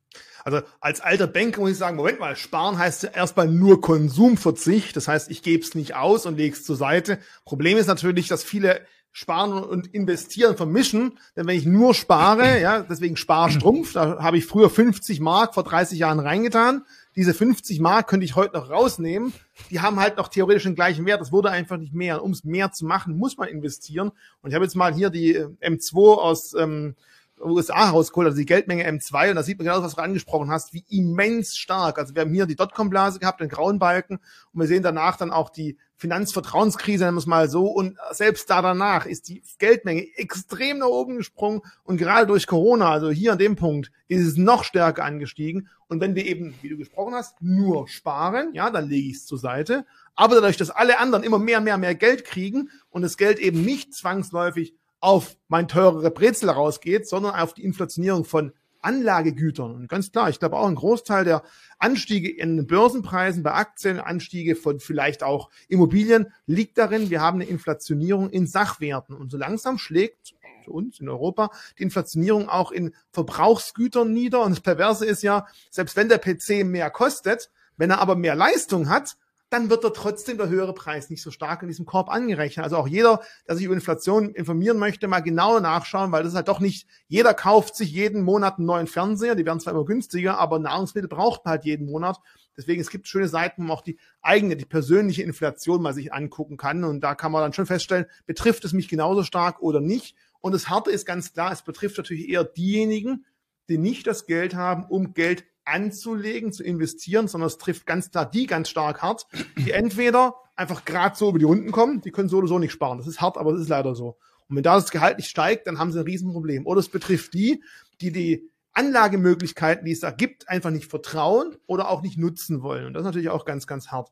Also als alter Banker muss ich sagen, Moment mal, sparen heißt ja erstmal nur Konsumverzicht. Das heißt, ich gebe es nicht aus und lege es zur Seite. Problem ist natürlich, dass viele Sparen und Investieren vermischen. Denn wenn ich nur spare, ja, deswegen Sparstrumpf, da habe ich früher 50 Mark vor 30 Jahren reingetan. Diese 50 Mark könnte ich heute noch rausnehmen. Die haben halt noch theoretisch den gleichen Wert. Das wurde einfach nicht mehr. Um es mehr zu machen, muss man investieren. Und ich habe jetzt mal hier die äh, M2 aus ähm, USA rausgeholt, also die Geldmenge M2, und da sieht man genau, was du angesprochen hast, wie immens stark. Also wir haben hier die Dotcom-Blase gehabt, den grauen Balken, und wir sehen danach dann auch die Finanzvertrauenskrise, nennen wir es mal so, und selbst da danach ist die Geldmenge extrem nach oben gesprungen, und gerade durch Corona, also hier an dem Punkt, ist es noch stärker angestiegen, und wenn wir eben, wie du gesprochen hast, nur sparen, ja, dann lege ich es zur Seite, aber dadurch, dass alle anderen immer mehr, mehr, mehr Geld kriegen und das Geld eben nicht zwangsläufig auf mein teurere Brezel rausgeht, sondern auf die Inflationierung von Anlagegütern. Und ganz klar, ich glaube auch ein Großteil der Anstiege in Börsenpreisen bei Aktien, Anstiege von vielleicht auch Immobilien liegt darin, wir haben eine Inflationierung in Sachwerten. Und so langsam schlägt für uns in Europa die Inflationierung auch in Verbrauchsgütern nieder. Und das Perverse ist ja, selbst wenn der PC mehr kostet, wenn er aber mehr Leistung hat, dann wird er trotzdem der höhere Preis nicht so stark in diesem Korb angerechnet. Also auch jeder, der sich über Inflation informieren möchte, mal genauer nachschauen, weil das ist halt doch nicht, jeder kauft sich jeden Monat einen neuen Fernseher, die werden zwar immer günstiger, aber Nahrungsmittel braucht man halt jeden Monat. Deswegen, es gibt schöne Seiten, wo man auch die eigene, die persönliche Inflation mal sich angucken kann. Und da kann man dann schon feststellen, betrifft es mich genauso stark oder nicht. Und das Harte ist ganz klar, es betrifft natürlich eher diejenigen, die nicht das Geld haben, um Geld anzulegen, zu investieren, sondern es trifft ganz klar die ganz stark hart, die entweder einfach gerade so über die Runden kommen, die können so oder so nicht sparen. Das ist hart, aber das ist leider so. Und wenn da das Gehalt nicht steigt, dann haben sie ein Riesenproblem. Oder es betrifft die, die die Anlagemöglichkeiten, die es da gibt, einfach nicht vertrauen oder auch nicht nutzen wollen. Und das ist natürlich auch ganz, ganz hart.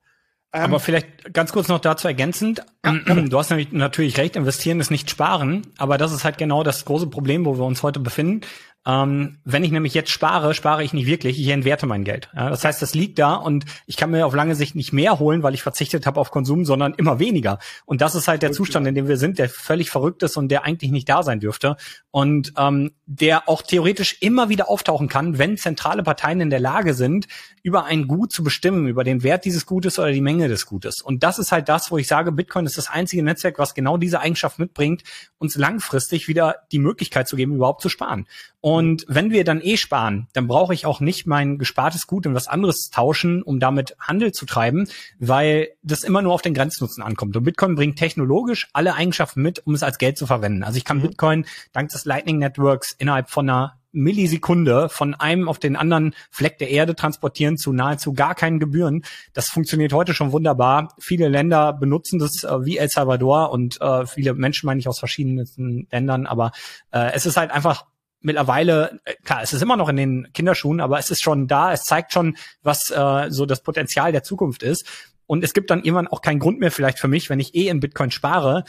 Ähm, aber vielleicht ganz kurz noch dazu ergänzend. Ja. Du hast nämlich natürlich recht, investieren ist nicht sparen, aber das ist halt genau das große Problem, wo wir uns heute befinden. Ähm, wenn ich nämlich jetzt spare, spare ich nicht wirklich, ich entwerte mein Geld. Ja, das heißt, das liegt da und ich kann mir auf lange Sicht nicht mehr holen, weil ich verzichtet habe auf Konsum, sondern immer weniger. Und das ist halt der Zustand, in dem wir sind, der völlig verrückt ist und der eigentlich nicht da sein dürfte. Und ähm, der auch theoretisch immer wieder auftauchen kann, wenn zentrale Parteien in der Lage sind, über ein Gut zu bestimmen, über den Wert dieses Gutes oder die Menge des Gutes. Und das ist halt das, wo ich sage, Bitcoin ist das einzige Netzwerk, was genau diese Eigenschaft mitbringt, uns langfristig wieder die Möglichkeit zu geben, überhaupt zu sparen. Und wenn wir dann eh sparen, dann brauche ich auch nicht mein gespartes Gut in was anderes tauschen, um damit Handel zu treiben, weil das immer nur auf den Grenznutzen ankommt. Und Bitcoin bringt technologisch alle Eigenschaften mit, um es als Geld zu verwenden. Also ich kann mhm. Bitcoin dank des Lightning Networks innerhalb von einer Millisekunde von einem auf den anderen Fleck der Erde transportieren zu nahezu gar keinen Gebühren. Das funktioniert heute schon wunderbar. Viele Länder benutzen das äh, wie El Salvador und äh, viele Menschen meine ich aus verschiedenen Ländern, aber äh, es ist halt einfach mittlerweile, äh, klar, es ist immer noch in den Kinderschuhen, aber es ist schon da, es zeigt schon, was äh, so das Potenzial der Zukunft ist. Und es gibt dann irgendwann auch keinen Grund mehr vielleicht für mich, wenn ich eh in Bitcoin spare,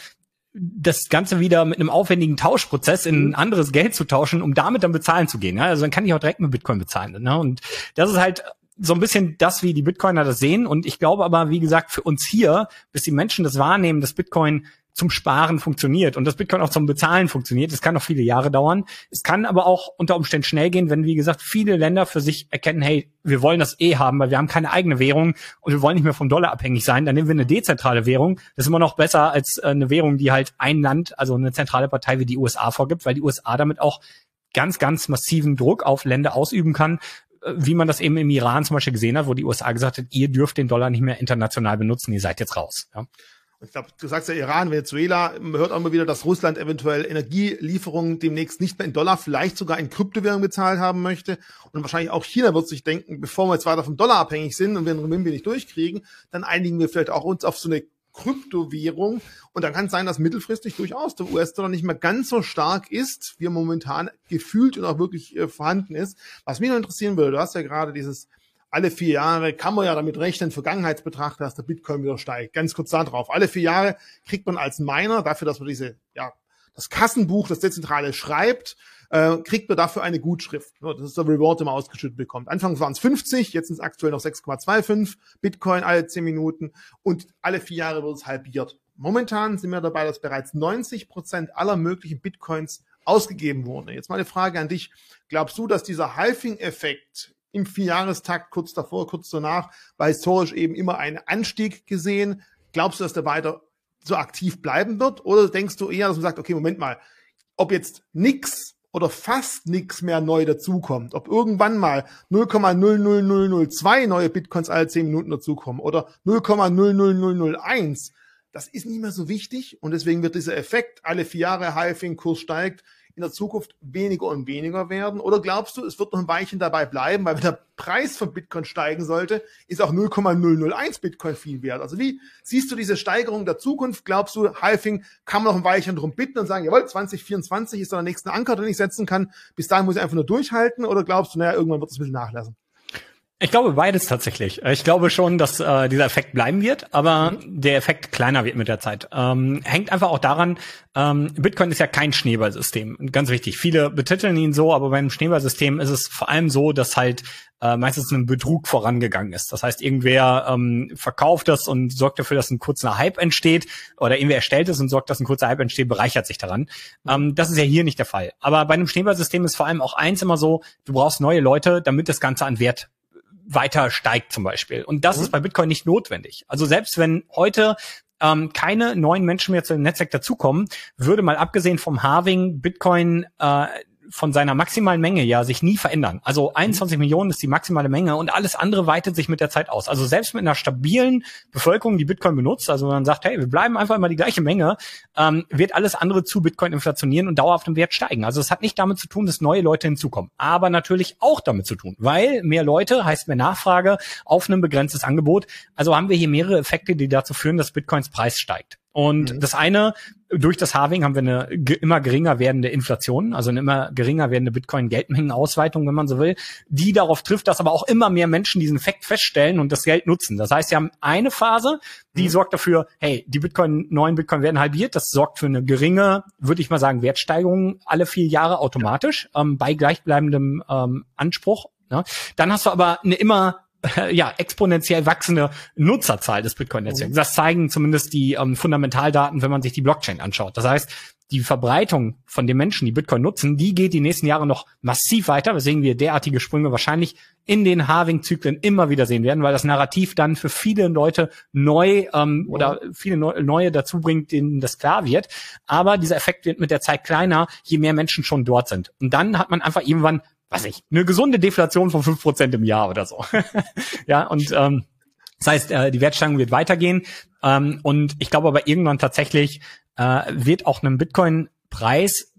das Ganze wieder mit einem aufwendigen Tauschprozess in ein anderes Geld zu tauschen, um damit dann bezahlen zu gehen. Ja? Also dann kann ich auch direkt mit Bitcoin bezahlen. Ne? Und das ist halt so ein bisschen das, wie die Bitcoiner das sehen. Und ich glaube aber, wie gesagt, für uns hier, bis die Menschen das wahrnehmen, dass Bitcoin zum Sparen funktioniert und das Bitcoin auch zum Bezahlen funktioniert. Es kann noch viele Jahre dauern. Es kann aber auch unter Umständen schnell gehen, wenn, wie gesagt, viele Länder für sich erkennen, hey, wir wollen das eh haben, weil wir haben keine eigene Währung und wir wollen nicht mehr vom Dollar abhängig sein. Dann nehmen wir eine dezentrale Währung. Das ist immer noch besser als äh, eine Währung, die halt ein Land, also eine zentrale Partei wie die USA vorgibt, weil die USA damit auch ganz, ganz massiven Druck auf Länder ausüben kann, wie man das eben im Iran zum Beispiel gesehen hat, wo die USA gesagt hat, ihr dürft den Dollar nicht mehr international benutzen, ihr seid jetzt raus. Ja. Ich glaube, du sagst ja Iran, Venezuela, man hört auch immer wieder, dass Russland eventuell Energielieferungen demnächst nicht mehr in Dollar, vielleicht sogar in Kryptowährung bezahlt haben möchte. Und wahrscheinlich auch China wird sich denken, bevor wir jetzt weiter vom Dollar abhängig sind und wir den Renminbi nicht durchkriegen, dann einigen wir vielleicht auch uns auf so eine Kryptowährung. Und dann kann es sein, dass mittelfristig durchaus der US-Dollar nicht mehr ganz so stark ist, wie er momentan gefühlt und auch wirklich äh, vorhanden ist. Was mich noch interessieren würde, du hast ja gerade dieses alle vier Jahre kann man ja damit rechnen, Vergangenheitsbetrachter, dass der Bitcoin wieder steigt. Ganz kurz da drauf. Alle vier Jahre kriegt man als Miner dafür, dass man diese, ja, das Kassenbuch, das Dezentrale schreibt, äh, kriegt man dafür eine Gutschrift. Das ist der Reward, den man ausgeschüttet bekommt. Anfangs waren es 50, jetzt sind es aktuell noch 6,25 Bitcoin alle 10 Minuten und alle vier Jahre wird es halbiert. Momentan sind wir dabei, dass bereits 90 Prozent aller möglichen Bitcoins ausgegeben wurden. Jetzt mal eine Frage an dich. Glaubst du, dass dieser Halving-Effekt im Vierjahrestakt kurz davor, kurz danach, war historisch eben immer ein Anstieg gesehen. Glaubst du, dass der weiter so aktiv bleiben wird? Oder denkst du eher, dass man sagt, okay, Moment mal, ob jetzt nix oder fast nix mehr neu dazukommt, ob irgendwann mal 0,00002 neue Bitcoins alle 10 Minuten dazukommen oder 0,00001, das ist nicht mehr so wichtig und deswegen wird dieser Effekt, alle vier Jahre Halving, Kurs steigt, in der Zukunft weniger und weniger werden? Oder glaubst du, es wird noch ein Weilchen dabei bleiben, weil wenn der Preis von Bitcoin steigen sollte, ist auch 0,001 Bitcoin viel wert? Also wie siehst du diese Steigerung der Zukunft? Glaubst du, Halfing kann man noch ein Weilchen drum bitten und sagen, jawohl, 2024 ist dann der nächste Anker, den ich setzen kann. Bis dahin muss ich einfach nur durchhalten. Oder glaubst du, naja, irgendwann wird es ein bisschen nachlassen? Ich glaube beides tatsächlich. Ich glaube schon, dass äh, dieser Effekt bleiben wird, aber mhm. der Effekt kleiner wird mit der Zeit. Ähm, hängt einfach auch daran, ähm, Bitcoin ist ja kein Schneeballsystem. Ganz wichtig. Viele betiteln ihn so, aber beim Schneeballsystem ist es vor allem so, dass halt äh, meistens ein Betrug vorangegangen ist. Das heißt, irgendwer ähm, verkauft das und sorgt dafür, dass ein kurzer Hype entsteht oder irgendwer erstellt es und sorgt, dass ein kurzer Hype entsteht, bereichert sich daran. Mhm. Ähm, das ist ja hier nicht der Fall. Aber bei einem Schneeballsystem ist vor allem auch eins immer so, du brauchst neue Leute, damit das Ganze an Wert weiter steigt zum Beispiel. Und das mhm. ist bei Bitcoin nicht notwendig. Also selbst wenn heute ähm, keine neuen Menschen mehr zu dem Netzwerk dazukommen, würde mal abgesehen vom Halving Bitcoin äh, von seiner maximalen Menge ja sich nie verändern. Also 21 mhm. Millionen ist die maximale Menge und alles andere weitet sich mit der Zeit aus. Also selbst mit einer stabilen Bevölkerung, die Bitcoin benutzt, also man sagt, hey, wir bleiben einfach immer die gleiche Menge, ähm, wird alles andere zu Bitcoin inflationieren und dauerhaft im Wert steigen. Also es hat nicht damit zu tun, dass neue Leute hinzukommen, aber natürlich auch damit zu tun, weil mehr Leute heißt mehr Nachfrage auf einem begrenztes Angebot. Also haben wir hier mehrere Effekte, die dazu führen, dass Bitcoins Preis steigt. Und mhm. das eine, durch das Halving haben wir eine immer geringer werdende Inflation, also eine immer geringer werdende Bitcoin-Geldmengenausweitung, wenn man so will, die darauf trifft, dass aber auch immer mehr Menschen diesen Fakt feststellen und das Geld nutzen. Das heißt, sie haben eine Phase, die mhm. sorgt dafür, hey, die Bitcoin, neuen Bitcoin werden halbiert. Das sorgt für eine geringe, würde ich mal sagen, Wertsteigerung alle vier Jahre automatisch, ähm, bei gleichbleibendem ähm, Anspruch. Ne? Dann hast du aber eine immer ja, exponentiell wachsende Nutzerzahl des Bitcoin-Netzwerks. Mhm. Das zeigen zumindest die ähm, Fundamentaldaten, wenn man sich die Blockchain anschaut. Das heißt, die Verbreitung von den Menschen, die Bitcoin nutzen, die geht die nächsten Jahre noch massiv weiter, weswegen wir derartige Sprünge wahrscheinlich in den Halving-Zyklen immer wieder sehen werden, weil das Narrativ dann für viele Leute neu ähm, oder viele Neu Neue dazu bringt, denen das klar wird. Aber dieser Effekt wird mit der Zeit kleiner, je mehr Menschen schon dort sind. Und dann hat man einfach irgendwann was ich, eine gesunde Deflation von fünf Prozent im Jahr oder so. ja, und ähm, das heißt, äh, die Wertsteigerung wird weitergehen. Ähm, und ich glaube aber irgendwann tatsächlich äh, wird auch ein Bitcoin-Preis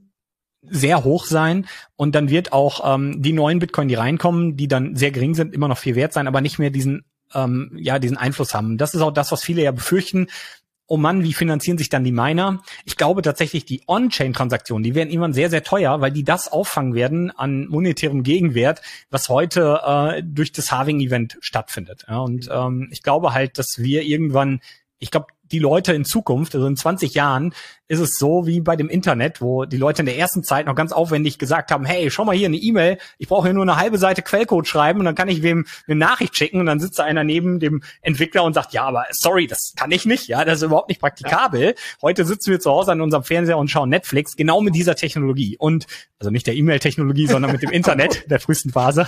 sehr hoch sein und dann wird auch ähm, die neuen Bitcoin, die reinkommen, die dann sehr gering sind, immer noch viel wert sein, aber nicht mehr diesen ähm, ja diesen Einfluss haben. Das ist auch das, was viele ja befürchten, oh Mann, wie finanzieren sich dann die Miner? Ich glaube tatsächlich, die On-Chain-Transaktionen, die werden irgendwann sehr, sehr teuer, weil die das auffangen werden an monetärem Gegenwert, was heute äh, durch das Halving-Event stattfindet. Ja, und ähm, ich glaube halt, dass wir irgendwann, ich glaube, die Leute in Zukunft, also in 20 Jahren, ist es so wie bei dem Internet, wo die Leute in der ersten Zeit noch ganz aufwendig gesagt haben, hey, schau mal hier eine E-Mail, ich brauche hier nur eine halbe Seite Quellcode schreiben und dann kann ich wem eine Nachricht schicken und dann sitzt da einer neben dem Entwickler und sagt, ja, aber sorry, das kann ich nicht, ja, das ist überhaupt nicht praktikabel. Ja. Heute sitzen wir zu Hause an unserem Fernseher und schauen Netflix, genau mit dieser Technologie und, also nicht der E-Mail-Technologie, sondern mit dem Internet der frühesten Phase.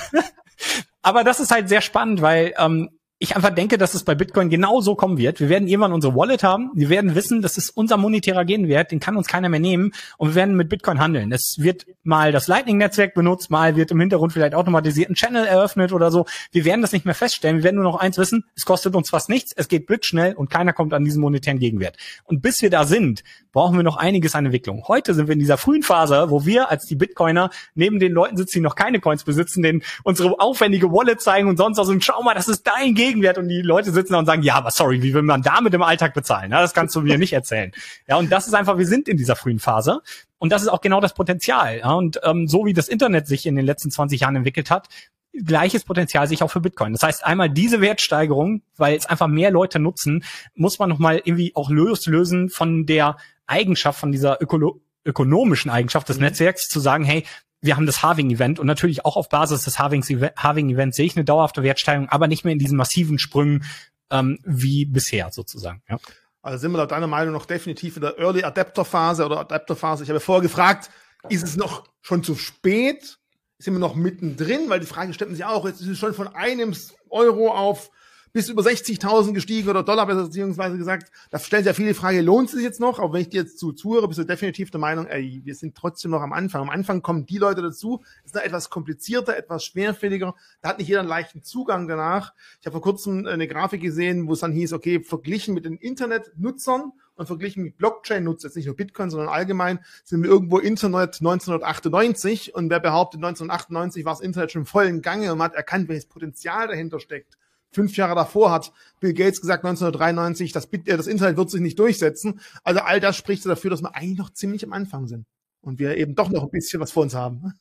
aber das ist halt sehr spannend, weil ähm, ich einfach denke, dass es bei Bitcoin genau so kommen wird. Wir werden irgendwann unsere Wallet haben. Wir werden wissen, das ist unser monetärer Gegenwert. Den kann uns keiner mehr nehmen. Und wir werden mit Bitcoin handeln. Es wird mal das Lightning-Netzwerk benutzt, mal wird im Hintergrund vielleicht automatisiert ein Channel eröffnet oder so. Wir werden das nicht mehr feststellen. Wir werden nur noch eins wissen. Es kostet uns fast nichts. Es geht blitzschnell und keiner kommt an diesen monetären Gegenwert. Und bis wir da sind, brauchen wir noch einiges an Entwicklung. Heute sind wir in dieser frühen Phase, wo wir als die Bitcoiner neben den Leuten sitzen, die noch keine Coins besitzen, denen unsere aufwendige Wallet zeigen und sonst was und schau mal, das ist dein Gegenwert und die Leute sitzen da und sagen, ja, aber sorry, wie will man damit im Alltag bezahlen? Ja, das kannst du mir nicht erzählen. Ja, und das ist einfach, wir sind in dieser frühen Phase. Und das ist auch genau das Potenzial. Ja, und ähm, so wie das Internet sich in den letzten 20 Jahren entwickelt hat, gleiches Potenzial sich auch für Bitcoin. Das heißt, einmal diese Wertsteigerung, weil es einfach mehr Leute nutzen, muss man nochmal irgendwie auch loslösen von der Eigenschaft, von dieser Ökolo ökonomischen Eigenschaft des mhm. Netzwerks, zu sagen, hey, wir haben das Halving-Event und natürlich auch auf Basis des Halving-Events sehe ich eine dauerhafte Wertsteigerung, aber nicht mehr in diesen massiven Sprüngen ähm, wie bisher sozusagen. Ja. Also sind wir laut deiner Meinung noch definitiv in der Early Adapter Phase oder Adapter Phase. Ich habe vorher gefragt, ist es noch schon zu spät? Sind wir noch mittendrin? Weil die Frage stellt sich auch, jetzt ist es schon von einem Euro auf bis über 60.000 gestiegen oder Dollar, beziehungsweise gesagt, da stellen sich ja viele Frage, lohnt es sich jetzt noch? Aber wenn ich dir jetzt zu zuhöre, bist du definitiv der Meinung, ey, wir sind trotzdem noch am Anfang. Am Anfang kommen die Leute dazu, ist da etwas komplizierter, etwas schwerfälliger, da hat nicht jeder einen leichten Zugang danach. Ich habe vor kurzem eine Grafik gesehen, wo es dann hieß, okay, verglichen mit den Internetnutzern und verglichen mit Blockchain-Nutzer, jetzt nicht nur Bitcoin, sondern allgemein, sind wir irgendwo Internet 1998 und wer behauptet, 1998 war das Internet schon voll in Gange und man hat erkannt, welches Potenzial dahinter steckt Fünf Jahre davor hat Bill Gates gesagt, 1993, das, äh, das Internet wird sich nicht durchsetzen. Also all das spricht dafür, dass wir eigentlich noch ziemlich am Anfang sind. Und wir eben doch noch ein bisschen was vor uns haben.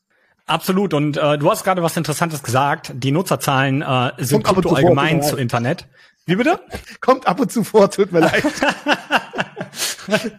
Absolut. Und äh, du hast gerade was Interessantes gesagt. Die Nutzerzahlen äh, sind Krypto allgemein zu Internet. Wie bitte? Kommt ab und zu vor, tut mir leid.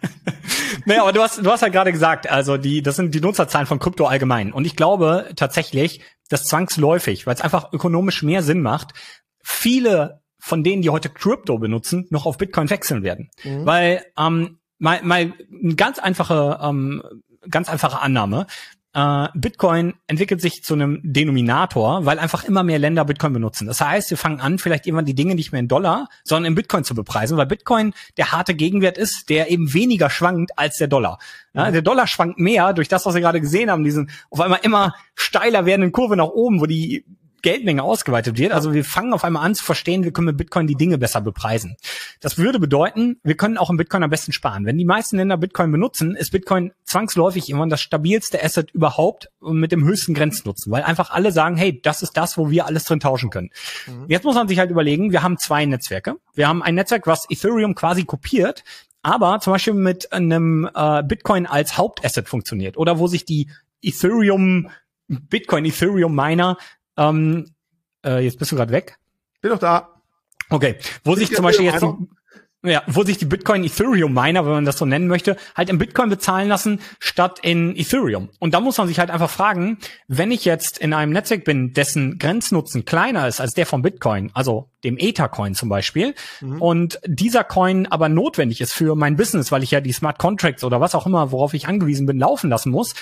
naja, aber du hast, du hast ja gerade gesagt, also die, das sind die Nutzerzahlen von Krypto allgemein. Und ich glaube tatsächlich, dass zwangsläufig, weil es einfach ökonomisch mehr Sinn macht, viele von denen, die heute Crypto benutzen, noch auf Bitcoin wechseln werden. Mhm. Weil ähm, mal, mal eine ganz einfache, ähm, ganz einfache Annahme. Äh, Bitcoin entwickelt sich zu einem Denominator, weil einfach immer mehr Länder Bitcoin benutzen. Das heißt, wir fangen an, vielleicht irgendwann die Dinge nicht mehr in Dollar, sondern in Bitcoin zu bepreisen, weil Bitcoin der harte Gegenwert ist, der eben weniger schwankt als der Dollar. Ja, der Dollar schwankt mehr durch das, was wir gerade gesehen haben, diesen auf einmal immer steiler werdenden Kurve nach oben, wo die Geldmenge ausgeweitet wird. Also wir fangen auf einmal an zu verstehen, wir können mit Bitcoin die Dinge besser bepreisen. Das würde bedeuten, wir können auch im Bitcoin am besten sparen. Wenn die meisten Länder Bitcoin benutzen, ist Bitcoin zwangsläufig immer das stabilste Asset überhaupt mit dem höchsten Grenznutzen, weil einfach alle sagen, hey, das ist das, wo wir alles drin tauschen können. Mhm. Jetzt muss man sich halt überlegen, wir haben zwei Netzwerke. Wir haben ein Netzwerk, was Ethereum quasi kopiert, aber zum Beispiel mit einem äh, Bitcoin als Hauptasset funktioniert oder wo sich die Ethereum Bitcoin Ethereum Miner ähm, äh, jetzt bist du gerade weg. Bin doch da. Okay, wo sich zum Beispiel jetzt die, ja, wo sich die Bitcoin Ethereum Miner, wenn man das so nennen möchte, halt in Bitcoin bezahlen lassen statt in Ethereum. Und da muss man sich halt einfach fragen, wenn ich jetzt in einem Netzwerk bin, dessen Grenznutzen kleiner ist als der von Bitcoin, also dem Ether-Coin zum Beispiel, mhm. und dieser Coin aber notwendig ist für mein Business, weil ich ja die Smart Contracts oder was auch immer, worauf ich angewiesen bin, laufen lassen muss,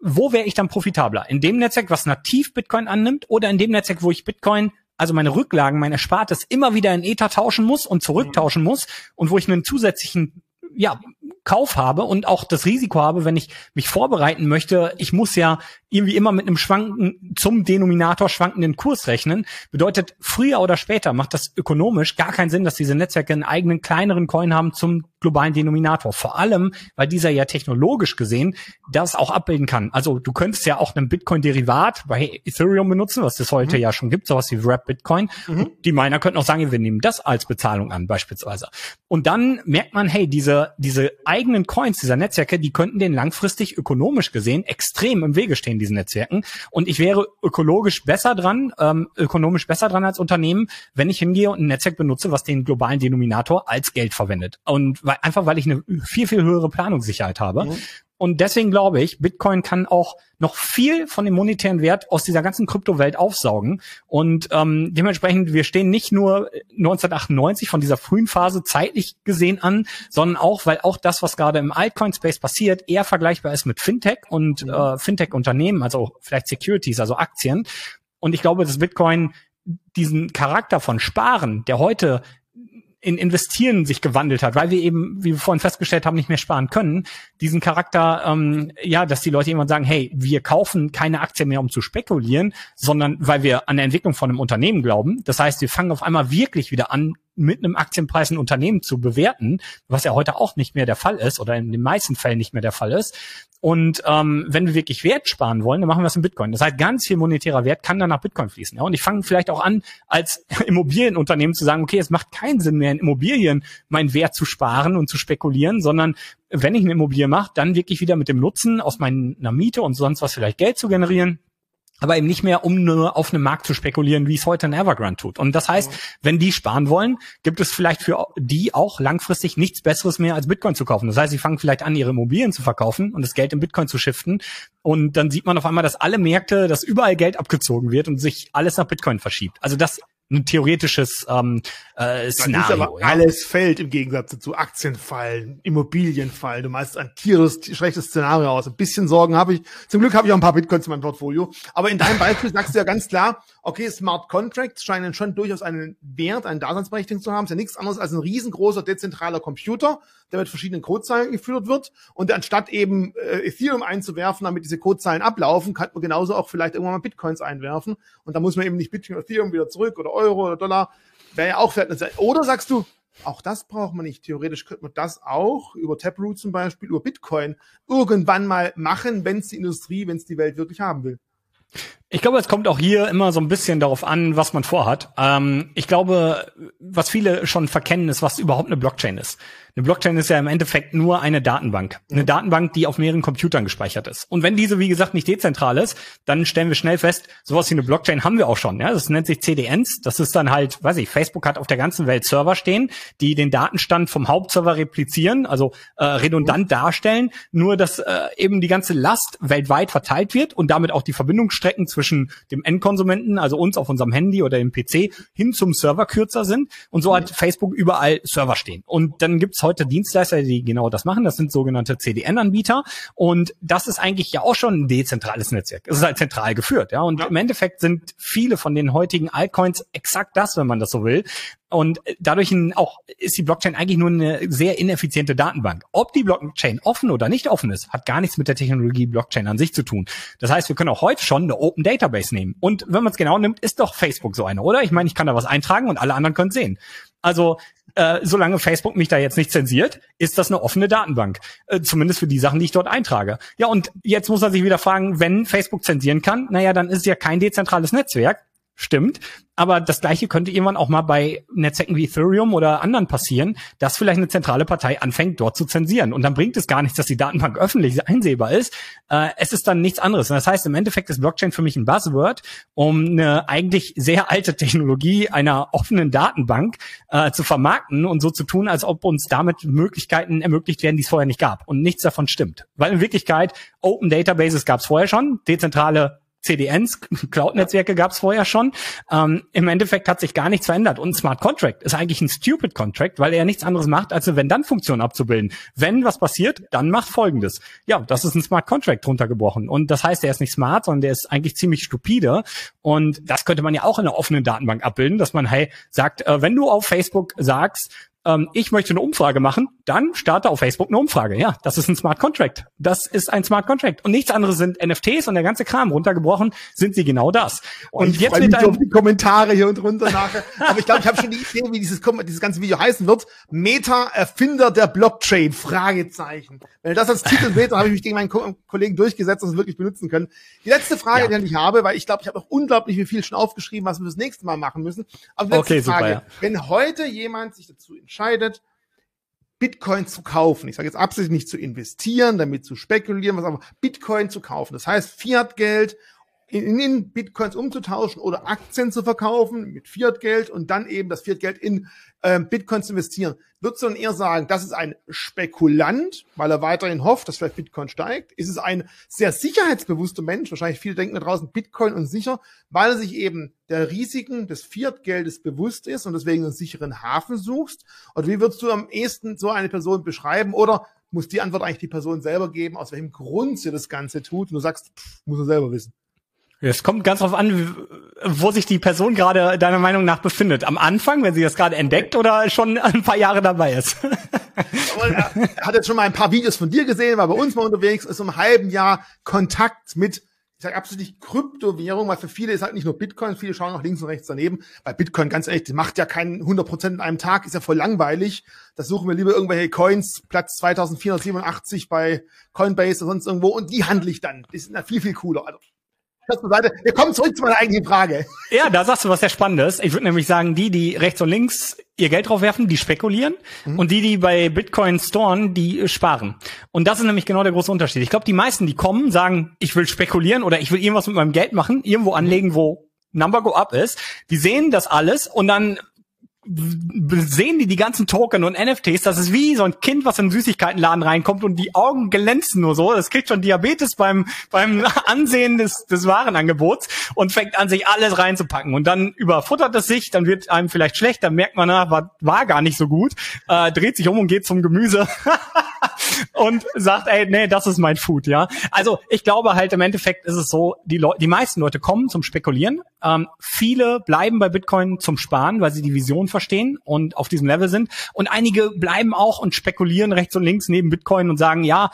wo wäre ich dann profitabler? In dem Netzwerk, was nativ Bitcoin annimmt, oder in dem Netzwerk, wo ich Bitcoin, also meine Rücklagen, mein Erspartes immer wieder in Ether tauschen muss und zurücktauschen muss und wo ich einen zusätzlichen ja, Kauf habe und auch das Risiko habe, wenn ich mich vorbereiten möchte, ich muss ja irgendwie immer mit einem schwanken, zum Denominator schwankenden Kurs rechnen, bedeutet früher oder später macht das ökonomisch gar keinen Sinn, dass diese Netzwerke einen eigenen kleineren Coin haben zum globalen Denominator. Vor allem, weil dieser ja technologisch gesehen das auch abbilden kann. Also du könntest ja auch einen Bitcoin-Derivat bei Ethereum benutzen, was es heute mhm. ja schon gibt, sowas wie Wrap Bitcoin. Mhm. Die Miner könnten auch sagen, wir nehmen das als Bezahlung an, beispielsweise. Und dann merkt man, hey, diese, diese eigenen Coins dieser Netzwerke, die könnten den langfristig ökonomisch gesehen extrem im Wege stehen, diesen Netzwerken. Und ich wäre ökologisch besser dran, ähm, ökonomisch besser dran als Unternehmen, wenn ich hingehe und ein Netzwerk benutze, was den globalen Denominator als Geld verwendet. Und weil, einfach weil ich eine viel, viel höhere Planungssicherheit habe. Mhm. Und deswegen glaube ich, Bitcoin kann auch noch viel von dem monetären Wert aus dieser ganzen Kryptowelt aufsaugen. Und ähm, dementsprechend, wir stehen nicht nur 1998 von dieser frühen Phase zeitlich gesehen an, sondern auch, weil auch das, was gerade im Altcoin-Space passiert, eher vergleichbar ist mit Fintech und mhm. äh, Fintech-Unternehmen, also vielleicht Securities, also Aktien. Und ich glaube, dass Bitcoin diesen Charakter von Sparen, der heute in Investieren sich gewandelt hat, weil wir eben, wie wir vorhin festgestellt haben, nicht mehr sparen können, diesen Charakter, ähm, ja, dass die Leute irgendwann sagen, hey, wir kaufen keine Aktie mehr, um zu spekulieren, sondern weil wir an der Entwicklung von einem Unternehmen glauben. Das heißt, wir fangen auf einmal wirklich wieder an, mit einem Aktienpreis ein Unternehmen zu bewerten, was ja heute auch nicht mehr der Fall ist oder in den meisten Fällen nicht mehr der Fall ist. Und ähm, wenn wir wirklich Wert sparen wollen, dann machen wir das in Bitcoin. Das heißt, ganz viel monetärer Wert kann dann nach Bitcoin fließen. Ja? Und ich fange vielleicht auch an, als Immobilienunternehmen zu sagen, okay, es macht keinen Sinn mehr, in Immobilien meinen Wert zu sparen und zu spekulieren, sondern wenn ich eine Immobilie mache, dann wirklich wieder mit dem Nutzen aus meiner Miete und sonst was vielleicht Geld zu generieren aber eben nicht mehr, um nur auf einem Markt zu spekulieren, wie es heute ein Evergrande tut. Und das heißt, wenn die sparen wollen, gibt es vielleicht für die auch langfristig nichts Besseres mehr als Bitcoin zu kaufen. Das heißt, sie fangen vielleicht an, ihre Immobilien zu verkaufen und das Geld in Bitcoin zu shiften. Und dann sieht man auf einmal, dass alle Märkte, dass überall Geld abgezogen wird und sich alles nach Bitcoin verschiebt. Also das ein theoretisches ähm, äh, Szenario. Aber ja. alles fällt im Gegensatz dazu. Aktien fallen, Immobilien fallen. Du meinst ein tieres, schlechtes Szenario aus. Ein bisschen Sorgen habe ich. Zum Glück habe ich auch ein paar Bitcoins in meinem Portfolio. Aber in deinem Beispiel sagst du ja ganz klar, okay, Smart Contracts scheinen schon durchaus einen Wert, einen Daseinsberechtigung zu haben. ist ja nichts anderes als ein riesengroßer dezentraler Computer, der mit verschiedenen Codezeilen geführt wird. Und anstatt eben äh, Ethereum einzuwerfen, damit diese Codezeilen ablaufen, kann man genauso auch vielleicht irgendwann mal Bitcoins einwerfen. Und da muss man eben nicht Bitcoin, Ethereum wieder zurück oder Euro oder Dollar. Wäre ja auch eine Zeit. Oder sagst du, auch das braucht man nicht. Theoretisch könnte man das auch über Taproot zum Beispiel, über Bitcoin irgendwann mal machen, wenn es die Industrie, wenn es die Welt wirklich haben will. Ich glaube, es kommt auch hier immer so ein bisschen darauf an, was man vorhat. Ähm, ich glaube, was viele schon verkennen, ist, was überhaupt eine Blockchain ist. Eine Blockchain ist ja im Endeffekt nur eine Datenbank. Eine mhm. Datenbank, die auf mehreren Computern gespeichert ist. Und wenn diese, wie gesagt, nicht dezentral ist, dann stellen wir schnell fest, sowas wie eine Blockchain haben wir auch schon. Ja, das nennt sich CDNs. Das ist dann halt, weiß ich, Facebook hat auf der ganzen Welt Server stehen, die den Datenstand vom Hauptserver replizieren, also äh, redundant mhm. darstellen, nur dass äh, eben die ganze Last weltweit verteilt wird und damit auch die Verbindungsstrecken zwischen dem Endkonsumenten, also uns auf unserem Handy oder dem PC, hin zum Server kürzer sind. Und so hat mhm. Facebook überall Server stehen. Und dann gibt's heute Dienstleister, die genau das machen. Das sind sogenannte CDN-Anbieter. Und das ist eigentlich ja auch schon ein dezentrales Netzwerk. Es ist halt zentral geführt, ja. Und ja. im Endeffekt sind viele von den heutigen Altcoins exakt das, wenn man das so will. Und dadurch auch ist die Blockchain eigentlich nur eine sehr ineffiziente Datenbank. Ob die Blockchain offen oder nicht offen ist, hat gar nichts mit der Technologie Blockchain an sich zu tun. Das heißt, wir können auch heute schon eine Open Database nehmen. Und wenn man es genau nimmt, ist doch Facebook so eine, oder? Ich meine, ich kann da was eintragen und alle anderen können sehen. Also äh, solange Facebook mich da jetzt nicht zensiert, ist das eine offene Datenbank. Äh, zumindest für die Sachen, die ich dort eintrage. Ja, und jetzt muss man sich wieder fragen, wenn Facebook zensieren kann, naja, dann ist es ja kein dezentrales Netzwerk. Stimmt. Aber das Gleiche könnte irgendwann auch mal bei Netzwerken wie Ethereum oder anderen passieren, dass vielleicht eine zentrale Partei anfängt, dort zu zensieren. Und dann bringt es gar nichts, dass die Datenbank öffentlich einsehbar ist. Äh, es ist dann nichts anderes. Und das heißt, im Endeffekt ist Blockchain für mich ein Buzzword, um eine eigentlich sehr alte Technologie einer offenen Datenbank äh, zu vermarkten und so zu tun, als ob uns damit Möglichkeiten ermöglicht werden, die es vorher nicht gab. Und nichts davon stimmt. Weil in Wirklichkeit Open Databases gab es vorher schon, dezentrale CDNs, Cloud-Netzwerke gab es vorher schon. Ähm, Im Endeffekt hat sich gar nichts verändert. Und Smart Contract ist eigentlich ein Stupid Contract, weil er nichts anderes macht, als eine Wenn-Dann-Funktion abzubilden. Wenn was passiert, dann macht Folgendes. Ja, das ist ein Smart Contract runtergebrochen. Und das heißt, er ist nicht smart, sondern der ist eigentlich ziemlich stupide. Und das könnte man ja auch in einer offenen Datenbank abbilden, dass man, hey, sagt, äh, wenn du auf Facebook sagst, ähm, ich möchte eine Umfrage machen, dann starte auf Facebook eine Umfrage. Ja, das ist ein Smart Contract. Das ist ein Smart Contract. Und nichts anderes sind NFTs und der ganze Kram. Runtergebrochen sind sie genau das. Oh, und jetzt wird ein... die Kommentare hier und runter nachher. Aber ich glaube, ich habe schon die Idee, wie dieses, dieses ganze Video heißen wird. Meta, Erfinder der Blockchain, Fragezeichen. Wenn das als Titel seht, dann habe ich mich gegen meinen Ko Kollegen durchgesetzt und es wirklich benutzen können. Die letzte Frage, ja. die ich habe, weil ich glaube, ich habe noch unglaublich viel schon aufgeschrieben, was wir das nächste Mal machen müssen. Aber letzte okay, Frage, super, ja. wenn heute jemand sich dazu entscheidet, entscheidet, Bitcoin zu kaufen. Ich sage jetzt absichtlich nicht zu investieren, damit zu spekulieren, was aber Bitcoin zu kaufen. Das heißt Fiat-Geld in, in Bitcoins umzutauschen oder Aktien zu verkaufen mit Fiat-Geld und dann eben das Fiat-Geld in ähm, Bitcoins zu investieren. Würdest du dann eher sagen, das ist ein Spekulant, weil er weiterhin hofft, dass vielleicht Bitcoin steigt? Ist es ein sehr sicherheitsbewusster Mensch? Wahrscheinlich viele denken da draußen Bitcoin und sicher, weil er sich eben der Risiken des Fiat-Geldes bewusst ist und deswegen einen sicheren Hafen suchst? Oder wie würdest du am ehesten so eine Person beschreiben? Oder muss die Antwort eigentlich die Person selber geben, aus welchem Grund sie das Ganze tut? Und du sagst, pff, muss er selber wissen. Es kommt ganz drauf an, wo sich die Person gerade deiner Meinung nach befindet. Am Anfang, wenn sie das gerade entdeckt oder schon ein paar Jahre dabei ist. er hat jetzt schon mal ein paar Videos von dir gesehen, war bei uns mal unterwegs, ist um einem halben Jahr Kontakt mit ich sage absolut nicht Kryptowährung, weil für viele ist halt nicht nur Bitcoin, viele schauen auch links und rechts daneben. Bei Bitcoin, ganz ehrlich, macht ja keinen 100% in einem Tag, ist ja voll langweilig. Das suchen wir lieber irgendwelche Coins, Platz 2487 bei Coinbase oder sonst irgendwo und die handle ich dann. Die sind ja viel, viel cooler. Also. Wir kommen zurück zu meiner eigentlichen Frage. Ja, da sagst du was sehr Spannendes. Ich würde nämlich sagen, die, die rechts und links ihr Geld drauf werfen, die spekulieren mhm. und die, die bei Bitcoin storen, die sparen. Und das ist nämlich genau der große Unterschied. Ich glaube, die meisten, die kommen, sagen, ich will spekulieren oder ich will irgendwas mit meinem Geld machen, irgendwo anlegen, wo Number go up ist. Die sehen das alles und dann sehen die die ganzen Token und NFTs, das ist wie so ein Kind, was in einen Süßigkeitenladen reinkommt und die Augen glänzen nur so. Das kriegt schon Diabetes beim, beim Ansehen des, des Warenangebots und fängt an, sich alles reinzupacken. Und dann überfuttert es sich, dann wird einem vielleicht schlecht, dann merkt man, na, war, war gar nicht so gut, äh, dreht sich um und geht zum Gemüse und sagt, ey, nee, das ist mein Food, ja. Also ich glaube halt im Endeffekt ist es so, die, Leute, die meisten Leute kommen zum Spekulieren, ähm, viele bleiben bei Bitcoin zum Sparen, weil sie die Vision verstehen und auf diesem Level sind. Und einige bleiben auch und spekulieren rechts und links neben Bitcoin und sagen, ja,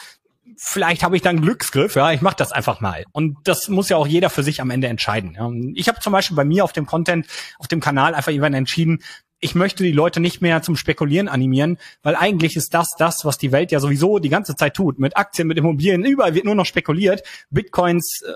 vielleicht habe ich dann Glücksgriff, ja, ich mache das einfach mal. Und das muss ja auch jeder für sich am Ende entscheiden. Ich habe zum Beispiel bei mir auf dem Content, auf dem Kanal einfach irgendwann entschieden, ich möchte die Leute nicht mehr zum Spekulieren animieren, weil eigentlich ist das das, was die Welt ja sowieso die ganze Zeit tut. Mit Aktien, mit Immobilien, überall wird nur noch spekuliert. Bitcoins äh,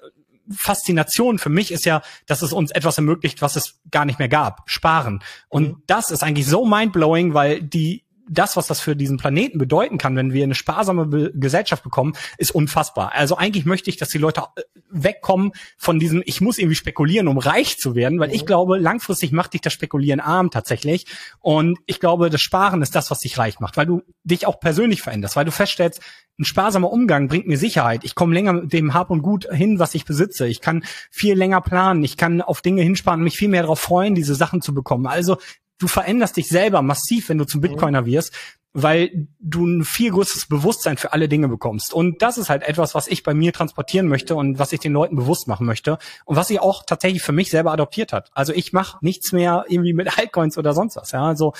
Faszination für mich ist ja, dass es uns etwas ermöglicht, was es gar nicht mehr gab. Sparen. Und mhm. das ist eigentlich so mindblowing, weil die das, was das für diesen Planeten bedeuten kann, wenn wir eine sparsame Be Gesellschaft bekommen, ist unfassbar. Also eigentlich möchte ich, dass die Leute äh, wegkommen von diesem, ich muss irgendwie spekulieren, um reich zu werden, weil mhm. ich glaube, langfristig macht dich das Spekulieren arm tatsächlich. Und ich glaube, das Sparen ist das, was dich reich macht, weil du dich auch persönlich veränderst, weil du feststellst, ein sparsamer Umgang bringt mir Sicherheit. Ich komme länger mit dem Hab und Gut hin, was ich besitze. Ich kann viel länger planen. Ich kann auf Dinge hinsparen und mich viel mehr darauf freuen, diese Sachen zu bekommen. Also du veränderst dich selber massiv, wenn du zum Bitcoiner wirst, weil du ein viel größeres Bewusstsein für alle Dinge bekommst. Und das ist halt etwas, was ich bei mir transportieren möchte und was ich den Leuten bewusst machen möchte und was ich auch tatsächlich für mich selber adoptiert hat. Also ich mache nichts mehr irgendwie mit Altcoins oder sonst was. Ja, also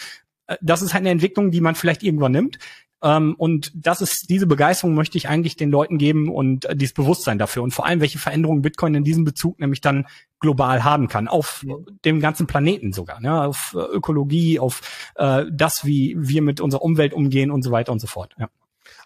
äh, das ist halt eine Entwicklung, die man vielleicht irgendwann nimmt. Ähm, und das ist, diese Begeisterung möchte ich eigentlich den Leuten geben und äh, dieses Bewusstsein dafür und vor allem, welche Veränderungen Bitcoin in diesem Bezug nämlich dann global haben kann, auf ja. dem ganzen Planeten sogar, ne? auf äh, Ökologie, auf äh, das, wie wir mit unserer Umwelt umgehen und so weiter und so fort. Ja.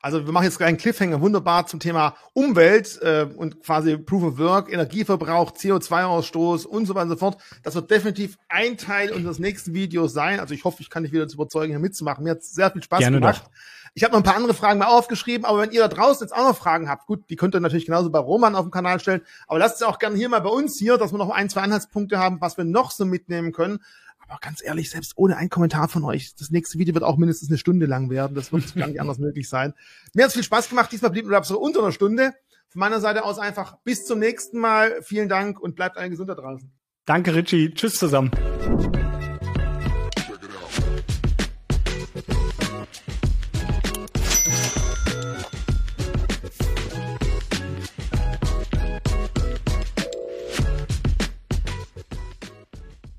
Also wir machen jetzt einen Cliffhanger wunderbar zum Thema Umwelt äh, und quasi Proof of Work, Energieverbrauch, CO2-Ausstoß und so weiter und so fort. Das wird definitiv ein Teil unseres nächsten Videos sein. Also ich hoffe, ich kann dich wieder zu überzeugen, hier mitzumachen. Mir hat sehr viel Spaß Gerne gemacht. Doch. Ich habe noch ein paar andere Fragen mal aufgeschrieben, aber wenn ihr da draußen jetzt auch noch Fragen habt, gut, die könnt ihr natürlich genauso bei Roman auf dem Kanal stellen, aber lasst sie auch gerne hier mal bei uns hier, dass wir noch ein, zwei Anhaltspunkte haben, was wir noch so mitnehmen können. Aber ganz ehrlich, selbst ohne einen Kommentar von euch, das nächste Video wird auch mindestens eine Stunde lang werden. Das wird gar nicht anders möglich sein. Mir hat's viel Spaß gemacht. Diesmal blieb nur so unter einer Stunde. Von meiner Seite aus einfach bis zum nächsten Mal. Vielen Dank und bleibt allen gesund da draußen. Danke, Richie. Tschüss zusammen.